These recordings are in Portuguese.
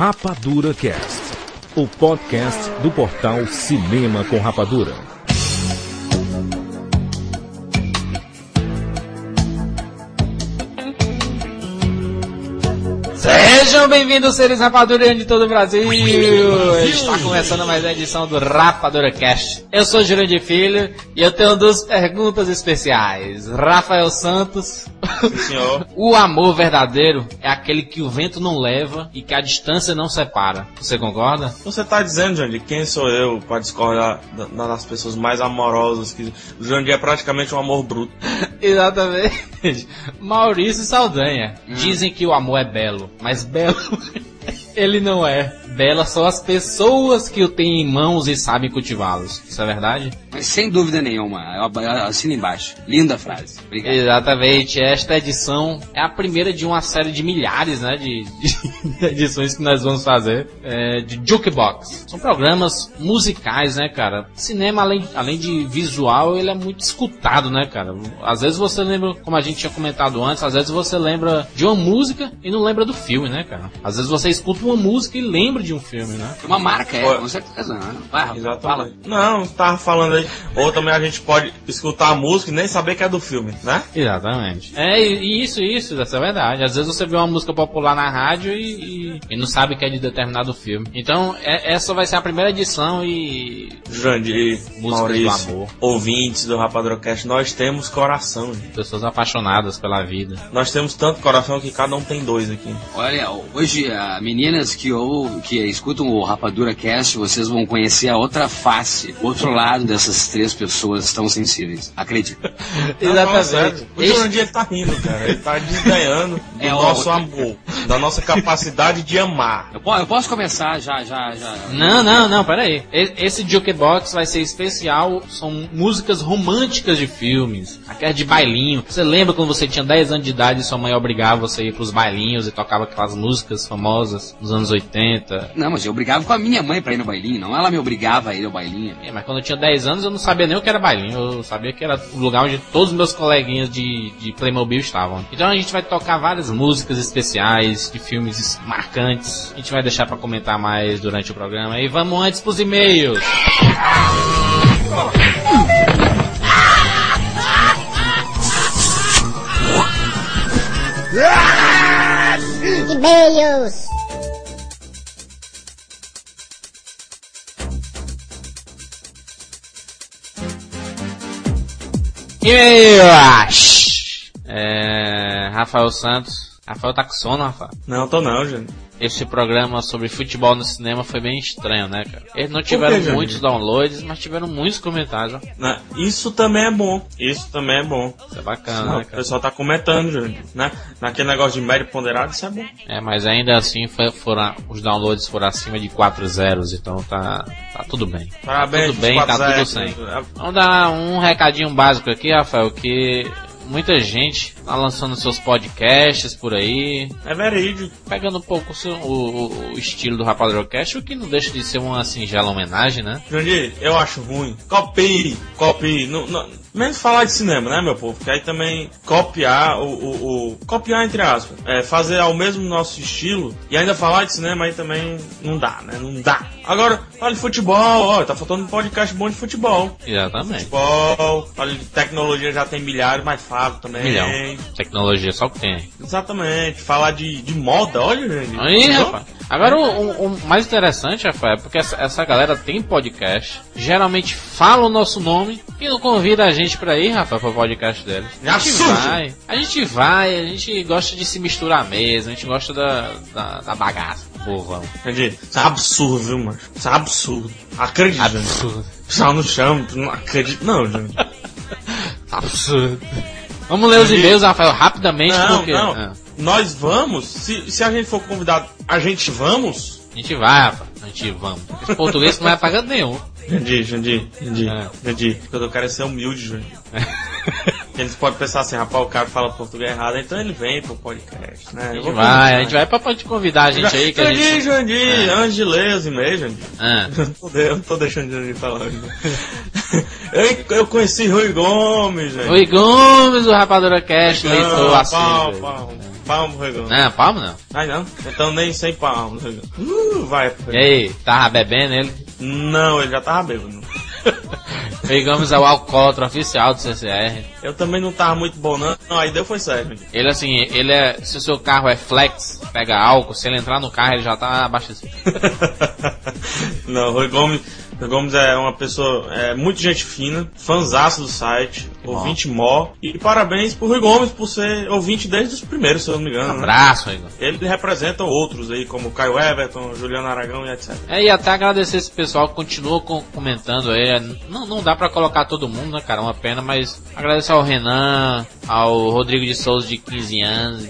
Rapadura Cast, o podcast do portal Cinema com Rapadura. Sejam bem-vindos, seres rapadurianos de todo o Brasil. Está começando mais uma edição do Rapadura Cast. Eu sou Jurandir Filho e eu tenho duas perguntas especiais. Rafael Santos. Sim, senhor. O amor verdadeiro é aquele que o vento não leva e que a distância não separa. Você concorda? Você tá dizendo, Jandir, quem sou eu para discordar da- das pessoas mais amorosas que o Jandir é praticamente um amor bruto. Exatamente. Maurício Saldanha. Dizem que o amor é belo, mas belo ele não é. Belas são as pessoas que o têm em mãos e sabem cultivá-los. Isso é verdade? Mas sem dúvida nenhuma, eu eu assino embaixo. Linda frase. Obrigado. Exatamente. Esta edição é a primeira de uma série de milhares, né, de, de edições que nós vamos fazer é, de Jukebox. São programas musicais, né, cara? Cinema, além, além de visual, ele é muito escutado, né, cara? Às vezes você lembra, como a gente tinha comentado antes, às vezes você lembra de uma música e não lembra do filme, né, cara? Às vezes você escuta uma música e lembra de um filme, né? Uma marca, é, com certeza. né? Vai, Rafa, fala. Exatamente. Não, tava falando aí. Ou também a gente pode escutar a música e nem saber que é do filme, né? Exatamente. É, e isso, isso, essa é verdade. Às vezes você vê uma música popular na rádio e, e- e não sabe que é de determinado filme. Então, é- essa vai ser a primeira edição e. Jandir, do Maurício, amor. ouvintes do Rapadrocast, nós temos coração, gente. Pessoas apaixonadas pela vida. Nós temos tanto coração que cada um tem dois aqui. Olha, hoje, ah, meninas que, ou, que escutam o Rapadura Cast, vocês vão conhecer a outra face, o outro lado dessas três pessoas tão sensíveis. Acredita. Sério. O Jandir ele tá rindo, cara. Ele tá desganhando do É, nosso o- amor, da nossa capacidade de amar. Eu, po- eu posso começar já, já, já. Não, não, não, peraí. Esse Jukebox vai ser especial. São músicas românticas de filmes. Aquelas de bailinho. Você lembra quando você tinha 10 anos de idade e sua mãe obrigava você a ir pros bailinhos e tocava aquelas músicas famosas dos anos 80? Não, mas eu brigava com a minha mãe pra ir no bailinho, não ela me obrigava a ir ao bailinho. É, mas quando eu tinha 10 anos eu não sabia nem o que era bailinho. Eu sabia que era o lugar onde todos os meus coleguinhas de, de Playmobil estavam. Então a gente vai tocar várias músicas especiais de filmes marcantes. A gente vai deixar pra comentar mais durante o programa. E vamos antes pros e-mails. e-mails. E-mails! É, Rafael Santos. Rafael tá com sono, Rafael. Não, tô não, Jandir. Esse programa sobre futebol no cinema foi bem estranho, né, cara? Eles não tiveram Jandir? muitos downloads, mas tiveram muitos comentários. Né? Isso também é bom. Isso também é bom. Isso é bacana, Não, né, o cara? pessoal tá comentando, né? Naquele negócio de médio ponderado, isso é bom. É, mas ainda assim foi- foram, os downloads foram acima de 4 zeros, então tá, tá tudo bem. Parabéns, tudo bem, tá 24 tudo sem. Vamos dar um recadinho básico aqui, Rafael, que muita gente tá lançando seus podcasts por aí, É verídico. pegando um pouco o, o- o estilo do Rapadrocast, o que não deixa de ser uma singela homenagem, né? Jandir, eu acho ruim. Copie, copie. Não, não- menos falar de cinema, né, meu povo? Porque aí também copiar o. o, o- copiar entre aspas. É, fazer ao mesmo nosso estilo e ainda falar de cinema aí também não dá, né? Não dá. Agora, fala de futebol, ó, tá faltando um podcast bom de futebol. Exatamente. Futebol, fala de tecnologia já tem milhares, mas fala também. Milhão. Tecnologia só o que tem. Exatamente. Falar de, de moda, olha, Jandir. Aí, rapaz. Agora, o, o- mais interessante, Rafael, é porque essa, essa galera tem podcast, geralmente fala o nosso nome e não convida a gente pra ir, Rafael, pro podcast deles. A gente Absurdo. vai, a gente vai, a gente gosta de se misturar mesmo, a gente gosta da, da, da bagaça, povão. Jandir, isso é absurdo, viu, mano? Isso é absurdo. Acredita, Jandir. Absurdo. Pessoal não chama, não acredito. Não, Jandir. Absurdo. Vamos ler os e-mails, Rafael, rapidamente, Não, porque não. ah, Nós vamos, se, se a gente for convidado, a gente vamos? a gente vai, Rafael, a gente vamos. Esse português não vai pagando nenhum. Jandir, Jandir, Jandir, É. Jandir. O que eu quero ser humilde, Jandir. Eles podem pensar assim, rapaz, o cara fala português errado, então ele vem pro podcast, né? A gente vai, a gente vai pra pode convidar a gente aí que a Jandir, gente. Jandir, É. e-mails, Jandir. Ah. Eu não tô deixando Jandir falar. Jandir. Eu, eu conheci Rui Gomes, gente. Oi Gomes, o Rapadura Cast, leitor Não, assíduo. pau, pau. palmas pro Rui Gomes. Não, palmo não. Ai não, então nem sem palmas. Rui Gomes. Uh, vai E Rui aí, tava bebendo ele? Não, ele já tava bêbado. Gomes é o alcoólatra oficial do CCR. Eu também não tava muito bom, não. Não, aí deu foi sério. Ele assim, ele é. Se o seu carro é flex, pega álcool, se ele entrar no carro, ele já tá abastecido. não, Rui Gomes, Rui Gomes é uma pessoa, é muito gente fina, fanzaço do site, ouvinte mó. E parabéns pro Rui Gomes por ser ouvinte desde os primeiros, se eu não me engano. Um né? abraço, Igor. Ele representa outros aí, como Caio Everton, Juliano Aragão e etc. É, e até agradecer esse pessoal que continua com- comentando aí. É, Não, não dá pra colocar todo mundo, né, cara? É uma pena, mas agradecer ao Renan, ao Rodrigo de Souza de 15 anos,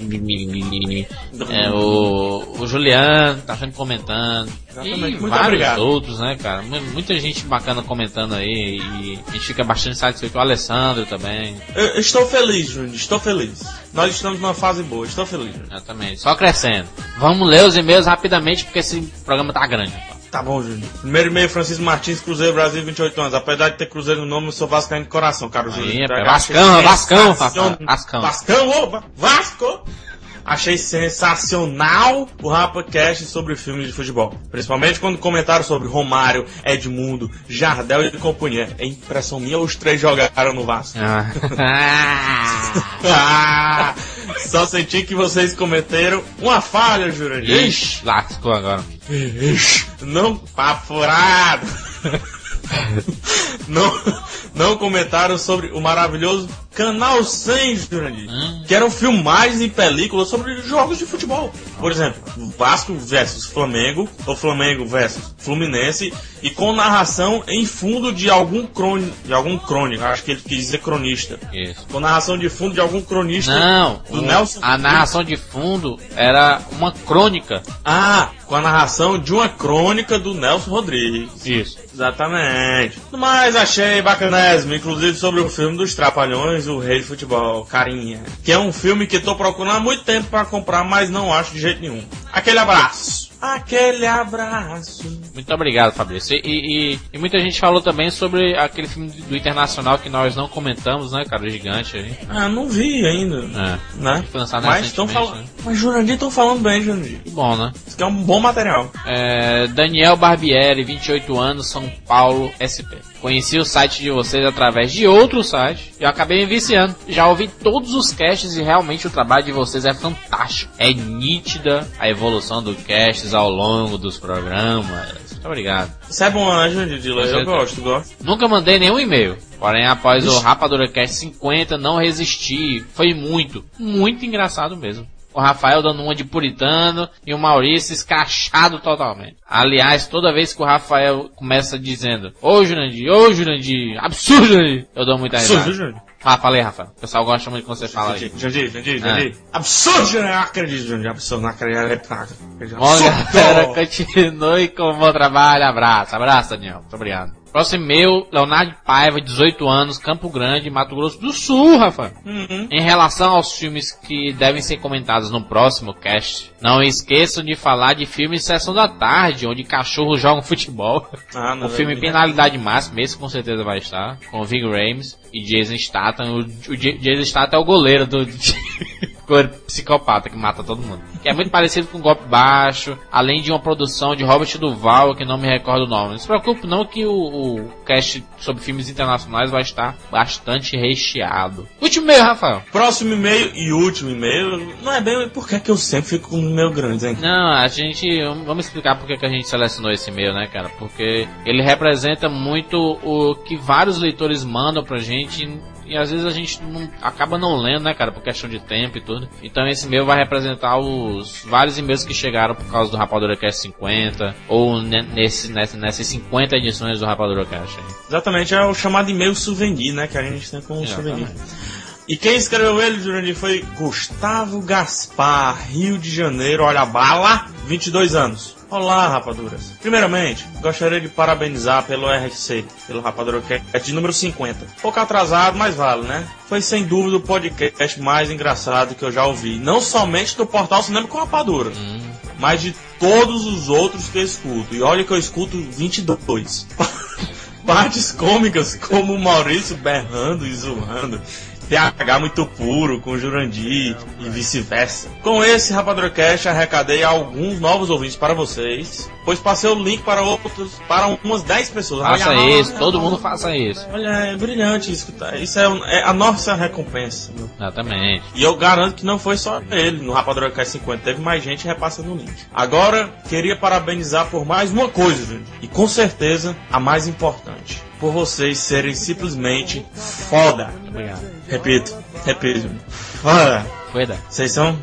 é, o, o Juliano, tá sempre comentando. Exatamente. E Muito vários obrigado. outros, né, cara? Mu- Muita gente bacana comentando aí e a gente fica bastante satisfeito. O Alessandro também, Eu, eu estou feliz, Júnior, estou feliz. Nós estamos numa fase boa, estou feliz. Júnior. exatamente. Só crescendo. Vamos ler os e-mails rapidamente porque esse programa tá grande. Tá bom, Júnior. Primeiro e-mail, Francisco Martins, Cruzeiro Brasil, 28 anos. Apesar de ter Cruzeiro no nome, eu sou vascaíno de coração, cara, Júnior. Eu Vascão, Vascão, Vascão. Vascão, opa, Vasco! Achei sensacional o Rapacast sobre filmes de futebol. Principalmente quando comentaram sobre Romário, Edmundo, Jardel e companhia. É impressão minha ou os três jogaram no Vasco? Ah. Ah, só senti que vocês cometeram uma falha, Jurandir. Ixi, lascou agora. Não, papo furado. Não, não comentaram sobre o maravilhoso Canal 100, Jurandir. Hum. Que eram filmagens e películas sobre jogos de futebol. Por exemplo, Vasco versus Flamengo, ou Flamengo versus Fluminense, e com narração em fundo de algum crônico, de algum crônico, acho que ele quis dizer cronista. Isso. Com narração de fundo de algum cronista Não, do o- Nelson. a narração de fundo era uma crônica. Ah, com a narração de uma crônica do Nelson Rodrigues. Isso. Exatamente. Mas achei bacanésimo, inclusive sobre o filme dos Trapalhões, o Rei de Futebol, Carinha. Que é um filme que tô procurando há muito tempo pra comprar, mas não acho de jeito nenhum. Aquele abraço. Aquele abraço. Muito obrigado, Fabrício. E, e- e muita gente falou também sobre aquele filme do Internacional que nós não comentamos, né, cara? O gigante aí. Ah, não vi ainda. É. Né? Foi lançado Mas estão falando. né? Mas Jurandir estão falando bem, Jurandir. Que bom, né? Isso que é um bom material. É, Daniel Barbieri, 28 anos, São Paulo, SP. Conheci o site de vocês através de outro site e eu acabei me viciando. Já ouvi todos os casts e realmente o trabalho de vocês é fantástico. É nítida a evolução do ao longo dos programas. Muito obrigado. Isso é bom, né, Jurandir? de ler? Eu gosto, gosto. Nunca mandei nenhum e-mail. Porém, após o Rapadura Cast 50, não resisti. Foi muito, muito engraçado mesmo. O Rafael dando uma de puritano e o Maurício escrachado totalmente. Aliás, toda vez que o Rafael começa dizendo Ô Jurandir, ô Jurandir, absurdo Jurandir", eu dou muita risada. Absurdo, Jurandir. Ah, falei, Rafael. O pessoal gosta muito quando você fala aí. Jandir, Jandir, Ah. Jandir. Absurdo, Jandir. Não acredito, Jandir. Absurdo, não acredito. Absurdo. Bom, galera, continue com o bom trabalho. Abraço, abraço, Daniel. Muito obrigado. Próximo e-mail, Leonardo Paiva, 18 anos, Campo Grande, Mato Grosso do Sul, Rafael. Uhum. Em relação aos filmes que devem ser comentados no próximo cast, não esqueçam de falar de filmes Sessão da Tarde, onde cachorros jogam futebol. Ah, não, o filme Penalidade Máxima, esse com certeza vai estar, com Ving Rames e Jason Statham. O, o Jason Statham é o goleiro do... goleiro psicopata que mata todo mundo. Que é muito parecido com Golpe Baixo, além de uma produção de Robert Duval, que não me recordo o nome. Não se preocupe não que o, o cast sobre filmes internacionais vai estar bastante recheado. Último e-mail, Rafael. Próximo e-mail e último e-mail. Não é bem. Por que, que eu sempre fico com um e-mail grande, hein? Não, a gente. Vamos explicar por que que a gente selecionou esse e-mail, né, cara? Porque ele representa muito o que vários leitores mandam pra gente. E às vezes a gente não, acaba não lendo, né, cara, por questão de tempo e tudo. Então esse e-mail vai representar os vários e-mails que chegaram por causa do Rapadura Cast 50, ou ne- nesse, nessas 50 edições do Rapadura Cast. Exatamente, é o chamado e-mail souvenir, né? Que a gente tem como Exatamente. souvenir. E quem escreveu ele, Jurandir, foi Gustavo Gaspar, Rio de Janeiro, olha a bala, 22 anos. Olá, rapaduras. Primeiramente, gostaria de parabenizar pelo RC, pelo Rapadura Cast de número 50. Pouco atrasado, mas vale, né? Foi sem dúvida o podcast mais engraçado que eu já ouvi. Não somente do portal Cinema com Rapadura, mas de todos os outros que eu escuto. E olha que eu escuto 22. Partes cômicas como o Maurício berrando e zoando. PH muito puro com Jurandir e vice-versa. Com esse RapaduraCast arrecadei alguns novos ouvintes para vocês, pois passei o link para outros, para umas 10 pessoas. Faça Olha, isso, todo mundo faça isso. Olha, é brilhante isso. tá? Isso é, é a nossa recompensa. meu. Exatamente. E eu garanto que não foi só ele. No Rapadura Cast 50 teve mais gente repassando o link. Agora, queria parabenizar por mais uma coisa, gente. E com certeza, a mais importante. Por vocês serem simplesmente foda. Obrigado. Repito, repito. Foda. Foi, Dé. Vocês são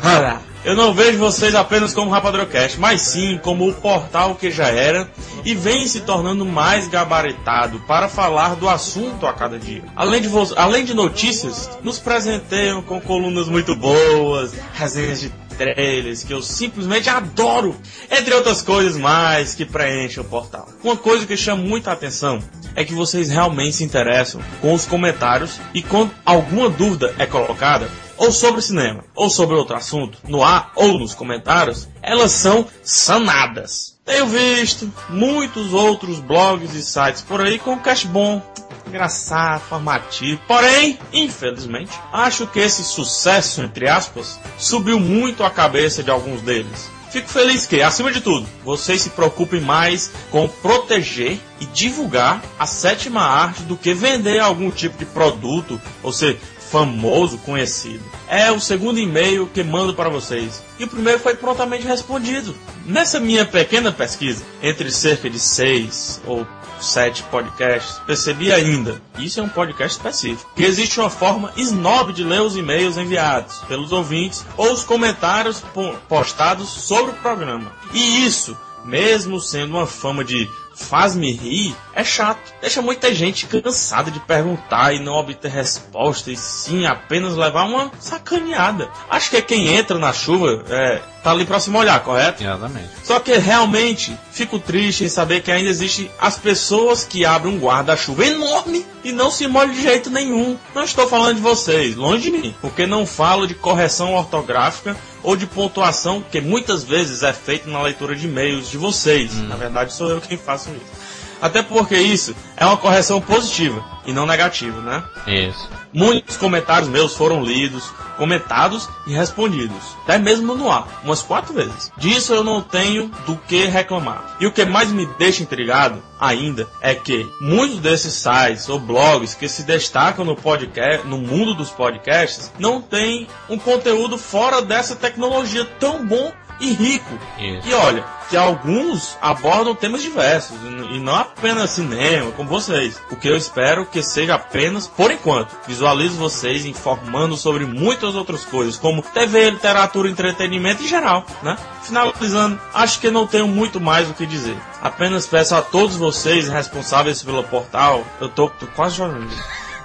foda. Eu não vejo vocês apenas como Rapadrocast, mas sim como o portal que já era e vem se tornando mais gabaritado para falar do assunto a cada dia. Além de, além de notícias, nos presenteiam com colunas muito boas, resenhas de trailers que eu simplesmente adoro, entre outras coisas mais que preenchem o portal. Uma coisa que chama muita atenção é que vocês realmente se interessam com os comentários e quando alguma dúvida é colocada, ou sobre cinema, ou sobre outro assunto, no ar ou nos comentários, elas são sanadas. Tenho visto muitos outros blogs e sites por aí com cast bom, engraçado, formativo. Porém, infelizmente, acho que esse sucesso, entre aspas, subiu muito a cabeça de alguns deles. Fico feliz que, acima de tudo, vocês se preocupem mais com proteger e divulgar a sétima arte do que vender algum tipo de produto, ou ser famoso, conhecido. É o segundo e-mail que mando para vocês. E o primeiro foi prontamente respondido. Nessa minha pequena pesquisa, entre cerca de seis ou sete podcasts, percebi ainda, isso é um podcast específico, que existe uma forma snob de ler os e-mails enviados pelos ouvintes ou os comentários po- postados sobre o programa. E isso, mesmo sendo uma fama de faz-me rir, é chato. Deixa muita gente cansada de perguntar e não obter resposta e sim apenas levar uma sacaneada. Acho que quem entra na chuva é, tá ali pra se molhar, correto? Exatamente. Só que realmente fico triste em saber que ainda existem as pessoas que abrem um guarda-chuva enorme e não se molham de jeito nenhum. Não estou falando de vocês, longe de mim, porque não falo de correção ortográfica ou de pontuação, que muitas vezes é feito na leitura de e-mails de vocês. Na verdade, sou eu quem faço isso. Até porque isso é uma correção positiva e não negativa, né? Isso. Muitos comentários meus foram lidos, comentados e respondidos. Até mesmo no ar, umas quatro vezes. Disso eu não tenho do que reclamar. E o que mais me deixa intrigado ainda é que muitos desses sites ou blogs que se destacam no podcast, no mundo dos podcasts, não têm um conteúdo fora dessa tecnologia tão bom e rico. Isso. E olha, que alguns abordam temas diversos, e não apenas cinema, como vocês. O que eu espero que seja apenas por enquanto. Visualizo vocês informando sobre muitas outras coisas, como TV, literatura, entretenimento em geral, né? Finalizando, acho que não tenho muito mais o que dizer. Apenas peço a todos vocês responsáveis pelo portal, eu tô, tô quase chorando.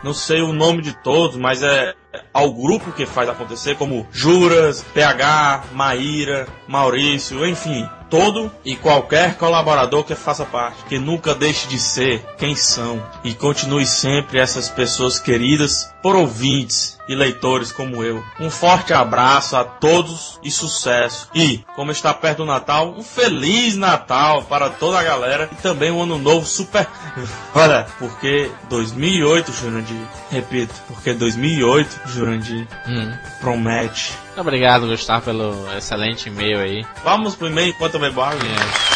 Não sei o nome de todos, mas é ao grupo que faz acontecer, como Juras, PH, Maíra, Maurício, enfim, todo e qualquer colaborador que faça parte, que nunca deixe de ser quem são e continue sempre essas pessoas queridas por ouvintes e leitores como eu. Um forte abraço a todos e sucesso. E, como está perto do Natal, um feliz Natal para toda a galera e também um ano novo super. Olha, porque 2008, Jurandir, repito, porque 2008, Jurandir, Hum. promete. Muito obrigado, Gustavo, pelo excelente e-mail aí. Vamos pro e-mail enquanto eu bebo água? É.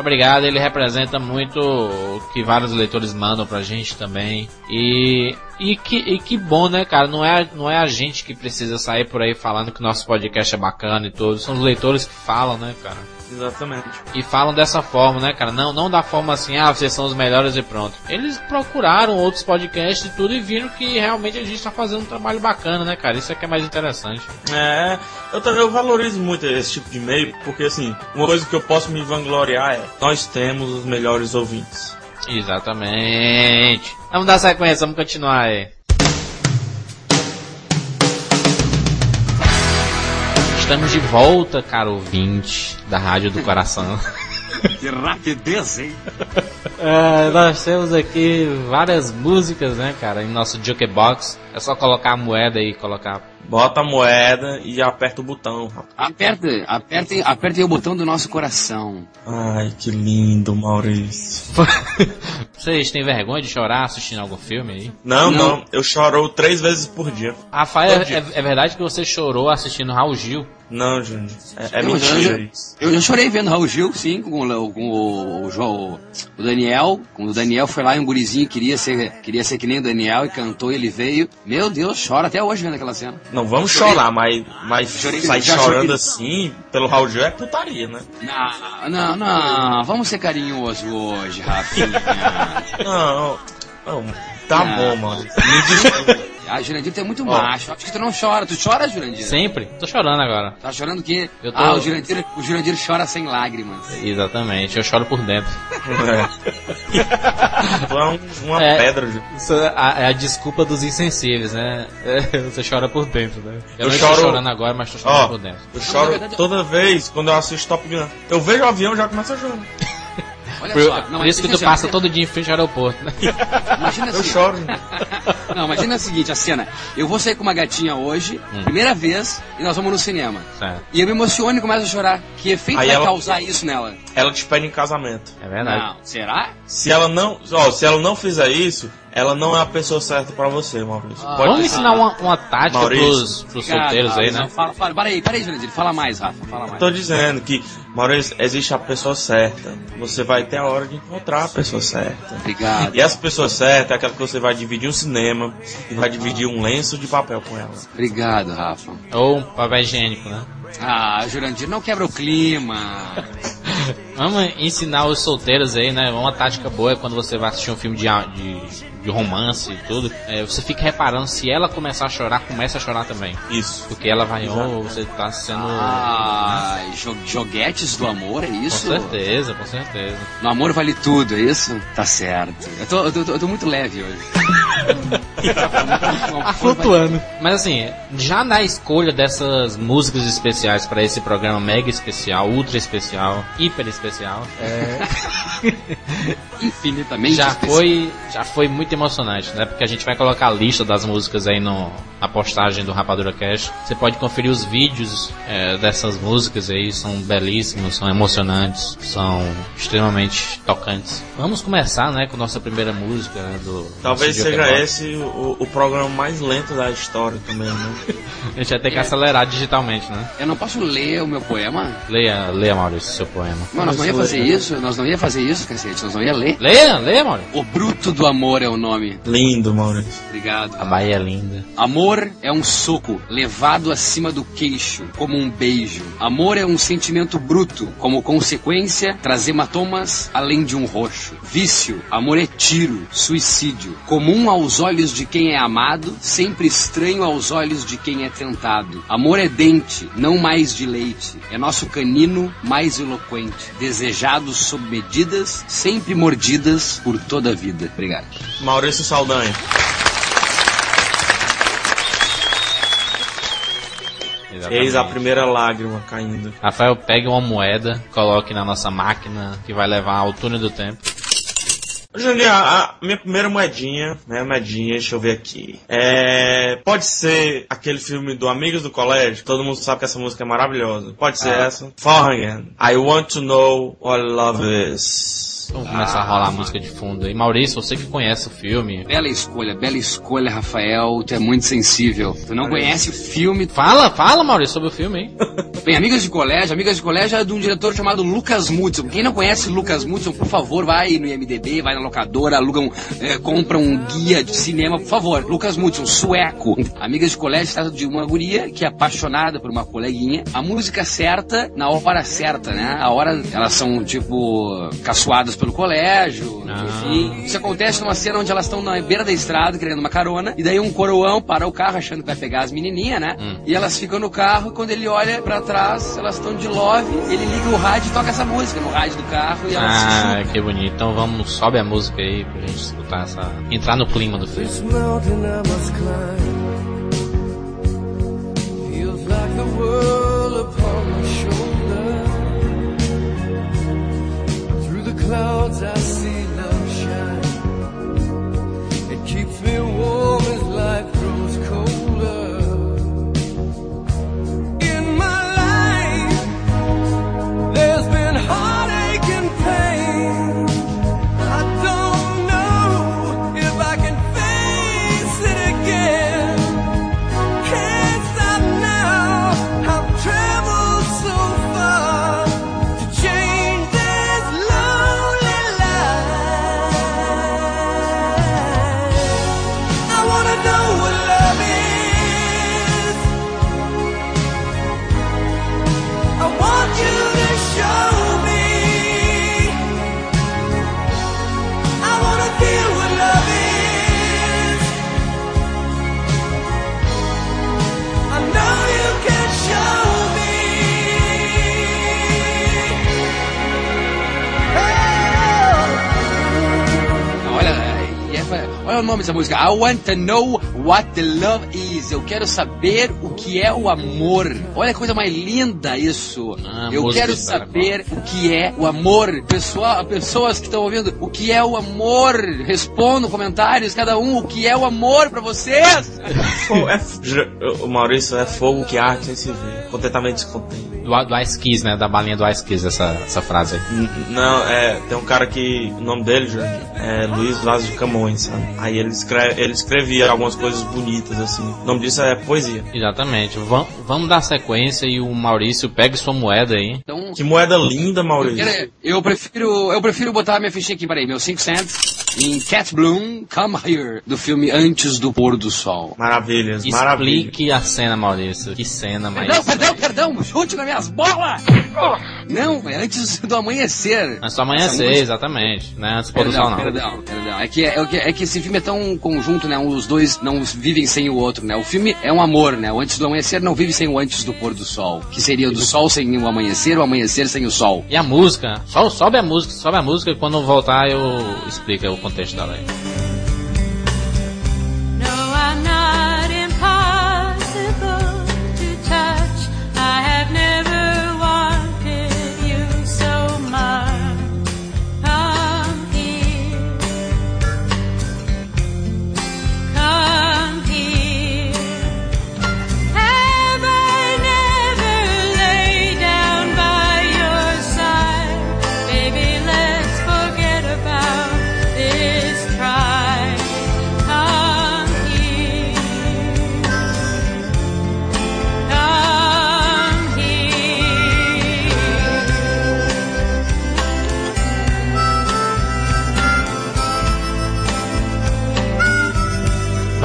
Obrigado, ele representa muito o que vários leitores mandam pra gente também. E, e, que, e que bom, né, cara? Não é, não é a gente que precisa sair por aí falando que nosso podcast é bacana e tudo. São os leitores que falam, né, cara? Exatamente. E falam dessa forma, né, cara? Não, não da forma assim, ah, vocês são os melhores e pronto. Eles procuraram outros podcasts e tudo e viram que realmente a gente tá fazendo um trabalho bacana, né, cara? Isso é que é mais interessante. É, eu, eu valorizo muito esse tipo de e-mail, porque assim, uma coisa que eu posso me vangloriar é nós temos os melhores ouvintes. Exatamente. Vamos dar sequência, vamos continuar aí. Estamos de volta, caro ouvinte da Rádio do Coração. Que rapidez, hein? É, nós temos aqui várias músicas, né, cara, em nosso jukebox. É só colocar a moeda e colocar. Bota a moeda e aperta o botão, rapaz. Aperta, apertem, apertem o botão do nosso coração. Ai, que lindo, Maurício. Vocês têm vergonha de chorar assistindo algum filme aí? Não, Não. não, eu choro três vezes por dia. Rafael, Todo é, dia. é verdade que você chorou assistindo Raul Gil? Não, Júnior. É, é Não, mentira eu- isso. Eu já chorei vendo Raul Gil, sim, com, o- com o, o, João- o Daniel. Quando o Daniel foi lá e um gurizinho queria ser, queria ser que nem o Daniel e cantou, ele veio. Meu Deus, chora até hoje vendo aquela cena. Não, vamos Chorei. chorar, mas, mas Chorei, sair chorando assim pelo Raul Gil é putaria, né? Não, não, não, vamos ser carinhoso hoje, Rafinha. Não, não, tá Ah. bom, mano. Me desculpa. A Jurandir tu é muito macho. Acho que tu não chora. Tu chora, Jurandir? Sempre. Tô chorando agora. Tá chorando o quê? Eu tô- Ah, o Jurandir, o Jurandir chora sem lágrimas. Exatamente, eu choro por dentro. É. Tu é um- uma É. pedra. Isso é a, é a desculpa dos insensíveis, né? É, você chora por dentro, né? Eu, Eu não choro- estou chorando agora, mas estou chorando Ó, por dentro. eu choro verdade- toda vez quando eu assisto Top Gun. Eu vejo o avião e já começo a chorar. Olha Por, só. por mas isso que tu passa ó, todo dia em frente ao aeroporto, né? Imagina Eu assim. choro, Júnior. Não, imagina o seguinte, a cena. Eu vou sair com uma gatinha hoje, Hum. primeira vez, e nós vamos no cinema. Certo. E eu me emociono e começo a chorar. Que efeito Aí vai ela- causar isso nela? Ela te pede em casamento. É verdade. Não, será? Se ela não, ó, se ela não fizer isso, ela não é a pessoa certa pra você, Maurício. Ah. Pode Vamos ensinar uma, uma tática Maurício. pros, pros Obrigado, solteiros aí, né? Fala, fala, para aí, para aí, Jurandir. Fala mais, Rafa. Fala mais. Tô dizendo que, Maurício, existe a pessoa certa. Você vai ter a hora de encontrar a pessoa certa. Obrigado. E essa pessoa certa é aquela que você vai dividir um cinema e vai dividir um lenço de papel com ela. Obrigado, Rafa. Ou papel higiênico, né? Ah, Jurandir, não quebra o clima. Vamos ensinar os solteiros aí, né? Uma tática boa é quando você vai assistir um filme de, de, de romance e tudo. é, você fica reparando se ela começar a chorar, começa a chorar também. Isso. Porque ela vai, oh, você tá sendo. Ah, jo- joguetes do amor, é Com isso? certeza, com certeza. No amor vale tudo, é isso? Tá certo. Eu tô, eu tô, eu tô muito leve hoje. Mas assim, já na escolha dessas músicas especiais para esse programa mega especial, ultra especial, hiper especial, é, Infinitamente já especial. foi já foi muito emocionante, né? Porque a gente vai colocar a lista das músicas aí no, na postagem do Rapadura Cash. Você pode conferir os vídeos é, dessas músicas aí, são belíssimos, são emocionantes, são extremamente tocantes. Vamos começar, né, com nossa primeira música né, do Talvez seja esse o, o programa mais lento da história também, né? A gente vai ter que acelerar digitalmente, né? Eu não posso ler o meu poema? Leia, leia Maurício, seu poema. Não, nós não ia fazer isso, nós não ia fazer isso, cacete, nós não ia ler. Leia, leia, Maurício. O Bruto do Amor é o nome. Lindo, Maurício. Obrigado. A Bahia é linda. Amor é um soco levado acima do queixo, como um beijo. Amor é um sentimento bruto, como consequência, traz hematomas além de um roxo. Vício, amor é tiro, suicídio. Comum aos olhos de quem é amado, sempre estranho aos olhos de quem é tentado. Amor é dente, não mais de leite. É nosso canino mais eloquente. Desejado sob medidas, sempre mordidas por toda a vida. Obrigado. Maurício Saldanha. Eis a primeira lágrima caindo. Rafael, pegue uma moeda, coloque na nossa máquina que vai levar ao túnel do tempo. Juninho, a, minha primeira moedinha, minha moedinha, deixa eu ver aqui. É. Pode ser aquele filme do Amigos do Colégio. Todo mundo sabe que essa música é maravilhosa. Pode ser essa. Foreign. I want to know what love is. Vamos começar a rolar a música de fundo aí. Maurício, você que conhece o filme. Bela escolha, bela escolha, Rafael. Tu é muito sensível. Tu não conhece o filme. Fala, fala, Maurício, sobre o filme aí. Bem, Amigas de Colégio, Amigas de Colégio é de um diretor chamado Lucas Mudson. Quem não conhece Lucas Mudson, por favor, vai no IMDB, vai na locadora, aluga um, é, compra um guia de cinema, por favor. Lucas Mudson, sueco. Amigas de Colégio trata de uma guria que é apaixonada por uma coleguinha. A música certa na hora certa, né? A hora, elas são, tipo, caçoadas pelo colégio, Ah. enfim. Isso acontece numa cena onde elas estão na beira da estrada querendo uma carona, e daí um coroão para o carro achando que vai pegar as menininhas, né? Hum. E elas ficam no carro, e quando ele olha pra trás, elas estão de love, ele liga o rádio e toca essa música no rádio do carro, e elas se Ah, que bonito. Então vamos, sobe a música aí pra gente escutar essa. entrar no clima do filme. clouds I see. Olha o nome dessa música. I want to know what the love is. Eu quero saber o que é o amor. Olha que coisa mais linda isso. Ah, Eu quero Sarah saber o que é o amor. Pessoal, pessoas que estão ouvindo, o que é o amor? Respondam comentários, cada um, o que é o amor pra vocês? Pô, é f- o Maurício é fogo que arde sem se ver. Contentamento se contém. Do, do Ice Kiss, né? Da balinha do Ice Kiss, essa, essa frase aí. Não, é. Tem um cara que. O nome dele, Jorge, é Luiz Vaz de Camões, sabe? Aí ele, escreve, ele escrevia algumas coisas bonitas, assim. O nome disso é poesia. Exatamente. Vam- vamos dar sequência e o Maurício pega sua moeda aí. Então, Que moeda linda, Maurício. eu, eu prefiro, eu prefiro botar minha fichinha aqui, peraí, meus 5 cents em Cat Bloom, Come Here, do filme Antes do Pôr do Sol. Maravilhas, maravilhas. Explique a cena, Maurício. Que cena, mas. Perdão, perdão, perdão, chute nas minhas bolas! Não, é antes do amanhecer. Antes do amanhecer, música- exatamente. Né? Antes do pôr do sol, não. perdão, perdão. É que, é, que, é que esse filme é tão conjunto, né? Os dois não vivem sem o outro, né? O filme é um amor, né? O antes do amanhecer não vive sem o antes do pôr do sol. Que seria o do sol sem o amanhecer, o amanhecer sem o sol. E a música? Só, sobe a música, sobe a música e quando voltar eu explico o contexto dela aí.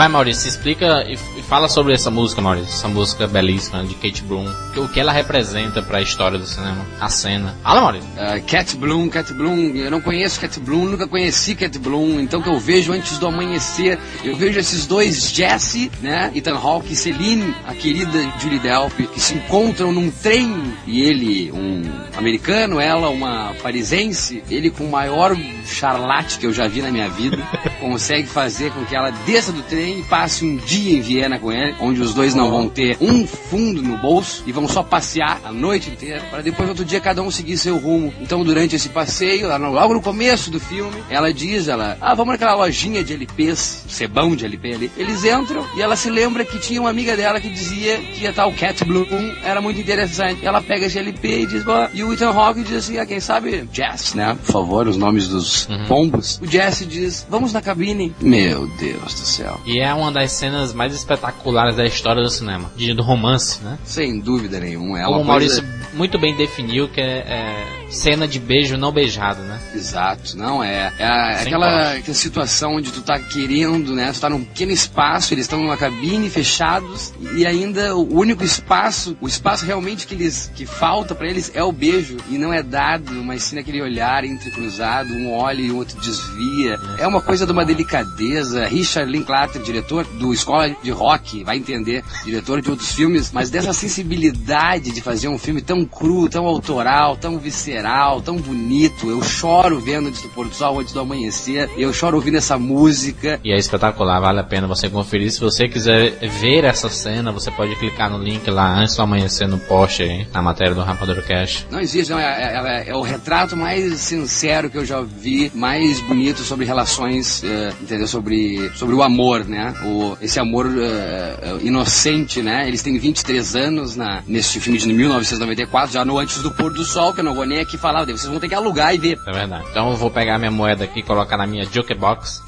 Vai, Maurício, explica e, fala sobre essa música, Maurício. Essa música belíssima de Kate Bloom. O que ela representa pra história do cinema. A cena. Fala, Maurício. Uh, Cat Bloom, Cat Bloom, eu não conheço Cat Bloom, nunca conheci Cat Bloom, então que eu vejo antes do amanhecer, eu vejo esses dois, Jesse, né, Ethan Hawke e Celine, a querida Julie Delp, que se encontram num trem, e ele, um americano, ela, uma parisense, ele com o maior charlate que eu já vi na minha vida, consegue fazer com que ela desça do trem e passe um dia em Viena onde os dois não vão ter um fundo no bolso e vão só passear a noite inteira, para depois outro dia cada um seguir seu rumo. Então, durante esse passeio, logo no começo do filme, ela diz, ela, ah, vamos naquela lojinha de LPs, sebão de LP ali. Eles entram e ela se lembra que tinha uma amiga dela que dizia que a tal Cat Bloom era muito interessante. Ela pega esse LP e diz, "Bom", e o Ethan Hawke diz assim, ah, quem sabe, Jess, né? Por favor, os nomes dos pombos. O Jesse diz, vamos na cabine. Meu Deus do céu. E é uma das cenas mais espetaculares da história do cinema. De, do romance, né? Sem dúvida nenhuma. É Como o Maurício coisa... muito bem definiu, que é, é cena de beijo não beijado, né? Exato, não é. É aquela, aquela situação onde tu tá querendo, né? Tu tá num pequeno espaço, eles estão numa cabine fechados e ainda o único espaço, o espaço realmente que eles que falta pra eles é o beijo e não é dado, mas sim aquele olhar entrecruzado, um olha e o outro desvia. É uma coisa de uma delicadeza. Richard Linklater, diretor do Escola de Rock, vai entender, diretor de outros filmes, mas dessa sensibilidade de fazer um filme tão cru, tão autoral, tão visceral, tão bonito. Eu choro vendo antes do pôr do sol, antes do amanhecer. Eu choro ouvindo essa música. E é espetacular, vale a pena você conferir. Se você quiser ver essa cena, você pode clicar no link lá antes do amanhecer no post aí, na matéria do Rapadura Cash. Não existe, não, é, é- é o retrato mais sincero que eu já vi, mais bonito sobre relações, eh, entendeu? Sobre, sobre o amor, né? O, esse amor eh, eh, inocente, né? Eles têm 23 anos na, nesse filme de 1994, já no Antes do Pôr do Sol, que eu não vou nem aqui falar, vocês vão ter que alugar e ver. É verdade. Então eu vou pegar minha moeda aqui e colocar na minha jukebox.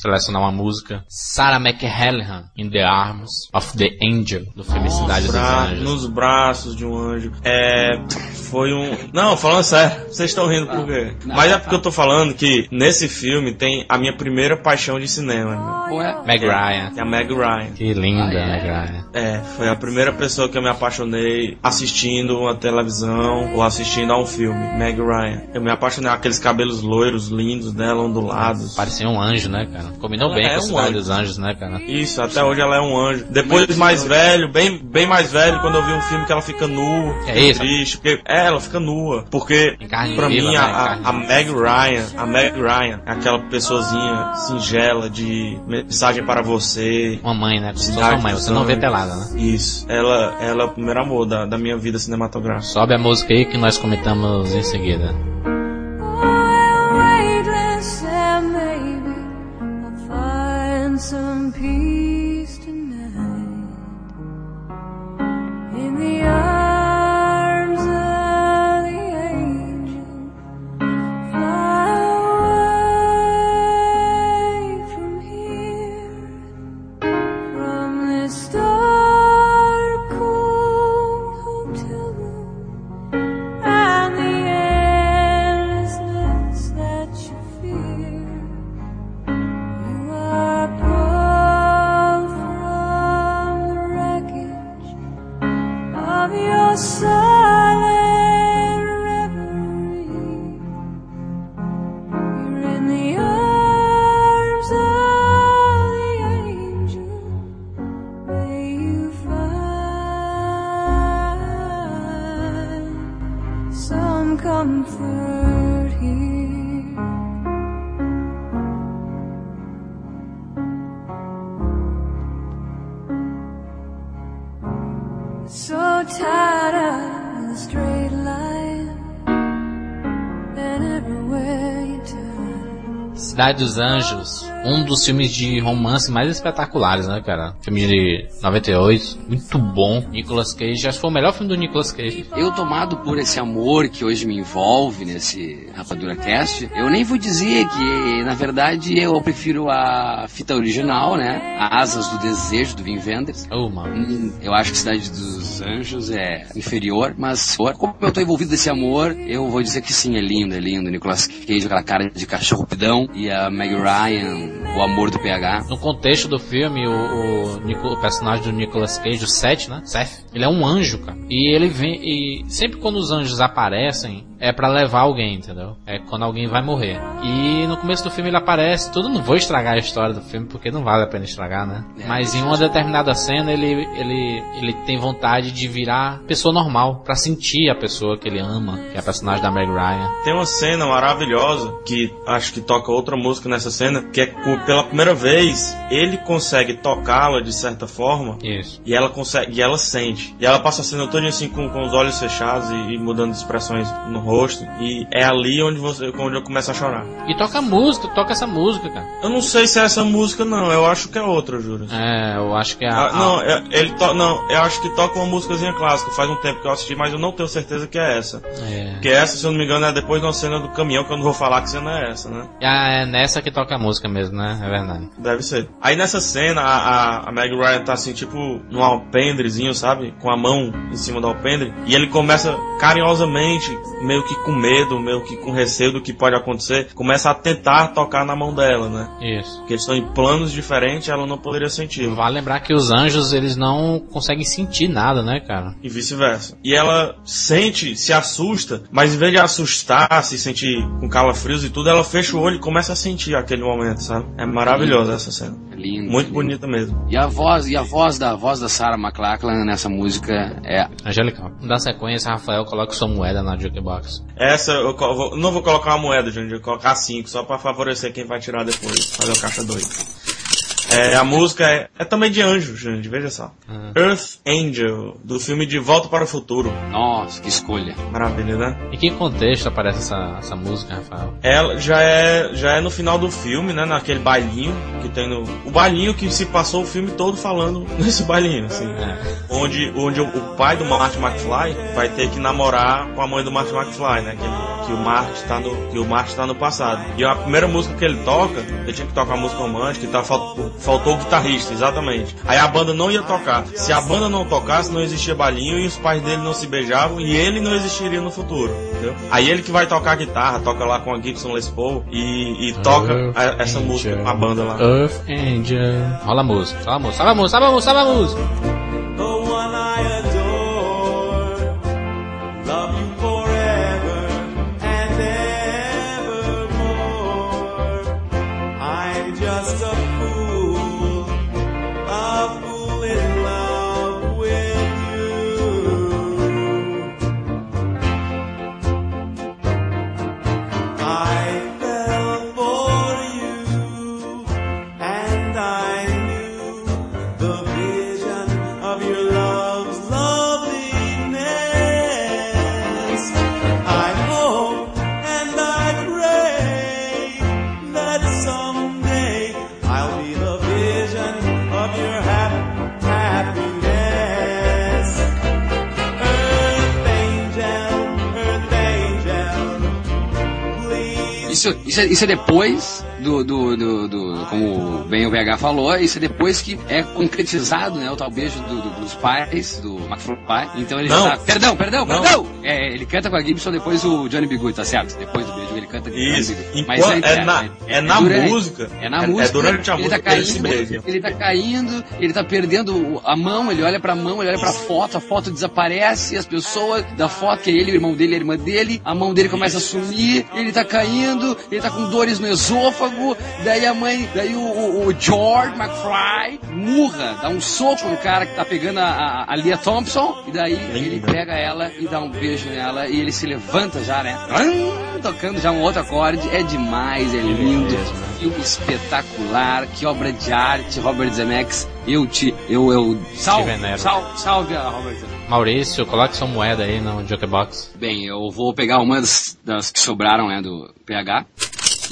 Selecionar uma música. Sarah McLachlan, In the Arms of the Angel, do Felicidade dos Bra- Anjos. nos braços de um anjo. É. Foi um. Não, falando sério, vocês estão rindo por quê? não, Mas é não. porque eu tô falando que nesse filme tem a minha primeira paixão de cinema. Ou é? Meg Ryan. Que é a Meg Ryan. Que linda, Ah. Meg Ryan. É, foi a primeira pessoa que eu me apaixonei assistindo uma televisão ou assistindo a um filme, Meg Ryan. Eu me apaixonei aqueles cabelos loiros, lindos dela, ondulados. Parecia um anjo, né, cara? Combinou Ela bem é com a um Cidade anjo. dos Anjos, né, cara? Isso, até hoje ela é um anjo. Depois Mas- mais velho, bem, bem mais velho, quando eu vi um filme que ela fica nua, É isso? triste. Porque, é, ela fica nua. Porque, pra mim, né? a, a, Meg Ryan, a Meg Ryan, é aquela pessoazinha singela de mensagem para você. Uma mãe, né? Como uma mãe, você não vê pelada, né? Isso. Ela, ela é o primeiro amor da, da minha vida cinematográfica. Sobe a música aí que nós comentamos em seguida. Dos Anjos, dos filmes de romance mais espetaculares, né, cara? Filme de 98, muito bom. Nicolas Cage, que foi o melhor filme do Nicolas Cage. Eu tomado por esse amor que hoje me envolve nesse Rapadura Cast, eu nem vou dizer que, na verdade, eu prefiro a fita original, né? Asas do Desejo, do Vin Wenders. Oh, mano. Hum, Eu acho que Cidade dos Anjos é inferior, mas como eu tô envolvido nesse amor, eu vou dizer que sim, é lindo, é lindo. Nicolas Cage, aquela cara de cachorro pidão, e a Meg Ryan, o amor do PH. No contexto do filme, o, o o personagem do Nicolas Cage, o Seth, né? Seth, ele é um anjo, cara. E ele vem. E sempre quando os anjos aparecem, é pra levar alguém, entendeu? É quando alguém vai morrer. E no começo do filme ele aparece, tudo não vou estragar a história do filme, porque não vale a pena estragar, né? É, Mas em uma determinada cena ele, ele, ele tem vontade de virar pessoa normal, pra sentir a pessoa que ele ama, que é a personagem da Meg Ryan. Tem uma cena maravilhosa que acho que toca outra música nessa cena, que é pela primeira vez ele consegue tocá-la de certa forma Isso. e ela consegue e ela sente. E ela passa a cena toda assim com, com os olhos fechados e, e mudando de expressões no rosto e é ali onde você onde eu começo a chorar. E toca música, toca essa música, cara. Eu não sei se é essa música não, eu acho que é outra, juro. É, eu acho que é a. Ah, não, é- ele to, não, eu acho que toca uma músicazinha clássica. Faz um tempo que eu assisti, mas eu não tenho certeza que é essa. é. Porque essa, se eu não me engano, é depois de uma cena do caminhão, que eu não vou falar que cena é essa, né? Ah, é nessa que toca a música mesmo, né? É verdade. Deve ser. Aí nessa cena, a, a, a Meg Ryan tá assim, tipo, num alpendrezinho, sabe? Com a mão em cima do alpendre. E ele começa carinhosamente, meio que com medo, meio que com receio do que pode acontecer, começa a tentar tocar na mão dela, né? Isso. Porque eles estão em planos diferentes, ela não poderia sentir. Vale lembrar que os anjos, eles não conseguem sentir nada, né, cara? E vice-versa. E ela sente, se assusta, mas em vez de assustar, se sentir com calafrios e tudo, ela fecha o olho e começa a sentir aquele momento, sabe? É maravilhosa essa cena. Lindo. Muito lindo. bonita mesmo. E a voz, e a voz da a voz da Sarah McLachlan nessa música é Angelical. Da sequência, Rafael coloca sua moeda na jukebox. Essa eu vou- não vou colocar uma moeda, eu vou colocar cinco, só pra favorecer quem vai tirar depois, fazer o caixa doido. É, a música é, é também de anjo, Júnior, veja só. Earth Angel, do filme De Volta para o Futuro. Nossa, que escolha. Maravilha, né? Em que contexto aparece essa, essa música, Rafael? Ela já é, já é no final do filme, né? Naquele bailinho que tem no. O bailinho que se passou o filme todo falando nesse bailinho, assim. É. Onde, onde o, pai do Marty McFly vai ter que namorar com a mãe do Marty McFly, né? Que, que o Marty tá no. Que o Marty tá no passado. E a primeira música que ele toca, ele tinha que tocar uma música romântica e tá, faltou, faltou o guitarrista, exatamente. Aí a banda não ia tocar. Se a banda não tocasse, não existia bailinho e os pais dele não se beijavam e ele não existiria no futuro. Entendeu? Aí ele que vai tocar guitarra, toca lá com a Gibson Les Paul e, e toca a- essa música com a banda lá. Earth Angel. Rola a música, sobe a música, sobe a música, sobe a música, sobe a música. Isso, é, isso é depois do, do, do, do- Como bem o VH falou, isso é depois que é concretizado, né? O tal beijo do- do- dos pais, do McFly. Então ele Não. já tá. Perdão, perdão, Não. perdão! É, ele canta com a Gibson depois o Johnny B. Good, tá certo? Depois do beijo ele canta com Isso. B. Good. Enquanto- é na- é na durante- música. É na É- é música. durante a ele música Tá eles se caindo, beijam. ele tá caindo, ele tá perdendo a mão, ele olha pra mão, ele olha pra foto, a foto desaparece, as pessoas da foto, que é ele, o irmão dele, a irmã dele, a mão dele começa a sumir, ele tá caindo, ele tá com dores no esôfago, daí a mãe, daí o, o- o George McFly murra, dá um soco no cara que tá pegando a, a, a Lia Thompson, e daí ele pega ela e dá um beijo nela, e ele se levanta já, né? Tocando já um outro acorde, é demais, é lindo, filme espetacular, que obra de arte, Robert Zemeckis, eu te, eu, eu, salve, salve, salve a Robert Zemeckis. Maurício, coloque sua moeda aí no Jokebox. Bem, eu vou pegar uma das, das que sobraram, né, do PH,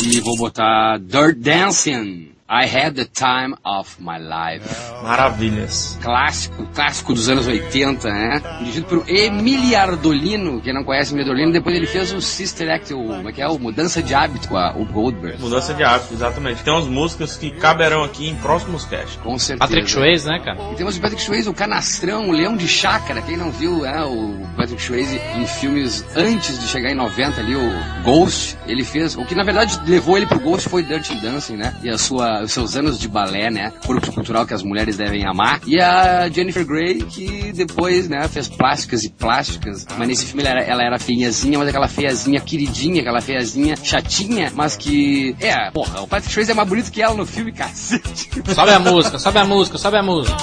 e vou botar Dirt Dancing. I had the time of my life. Maravilhas. Clássico, clássico dos anos 80, né? Dirigido por Emily Ardolino. Quem não conhece Emily Ardolino, depois ele fez o Sister Act, o, como é que é? O Mudança de Hábito com a, o Goldberg. Mudança de hábito, exatamente. Tem umas músicas que caberão aqui em próximos casts. Com certeza. Patrick Swayze, né, cara? E temos o Patrick Swayze, o canastrão, o leão de chácara. Quem não viu né, o Patrick Swayze em filmes antes de chegar em 90 ali, o Ghost, ele fez. O que na verdade levou ele pro Ghost foi Dirty Dancing, né? E a sua, os seus anos de balé, né? Corpo cultural que as mulheres devem amar. E a Jennifer Grey, que depois, né, fez plásticas e plásticas. Mas nesse filme ela era, ela era feinhazinha, mas aquela feiazinha queridinha, aquela feiazinha chatinha, mas que. É, porra, o Patrick Swayze é mais bonito que ela no filme, cacete. Sobe a música, sobe a música, sobe a música.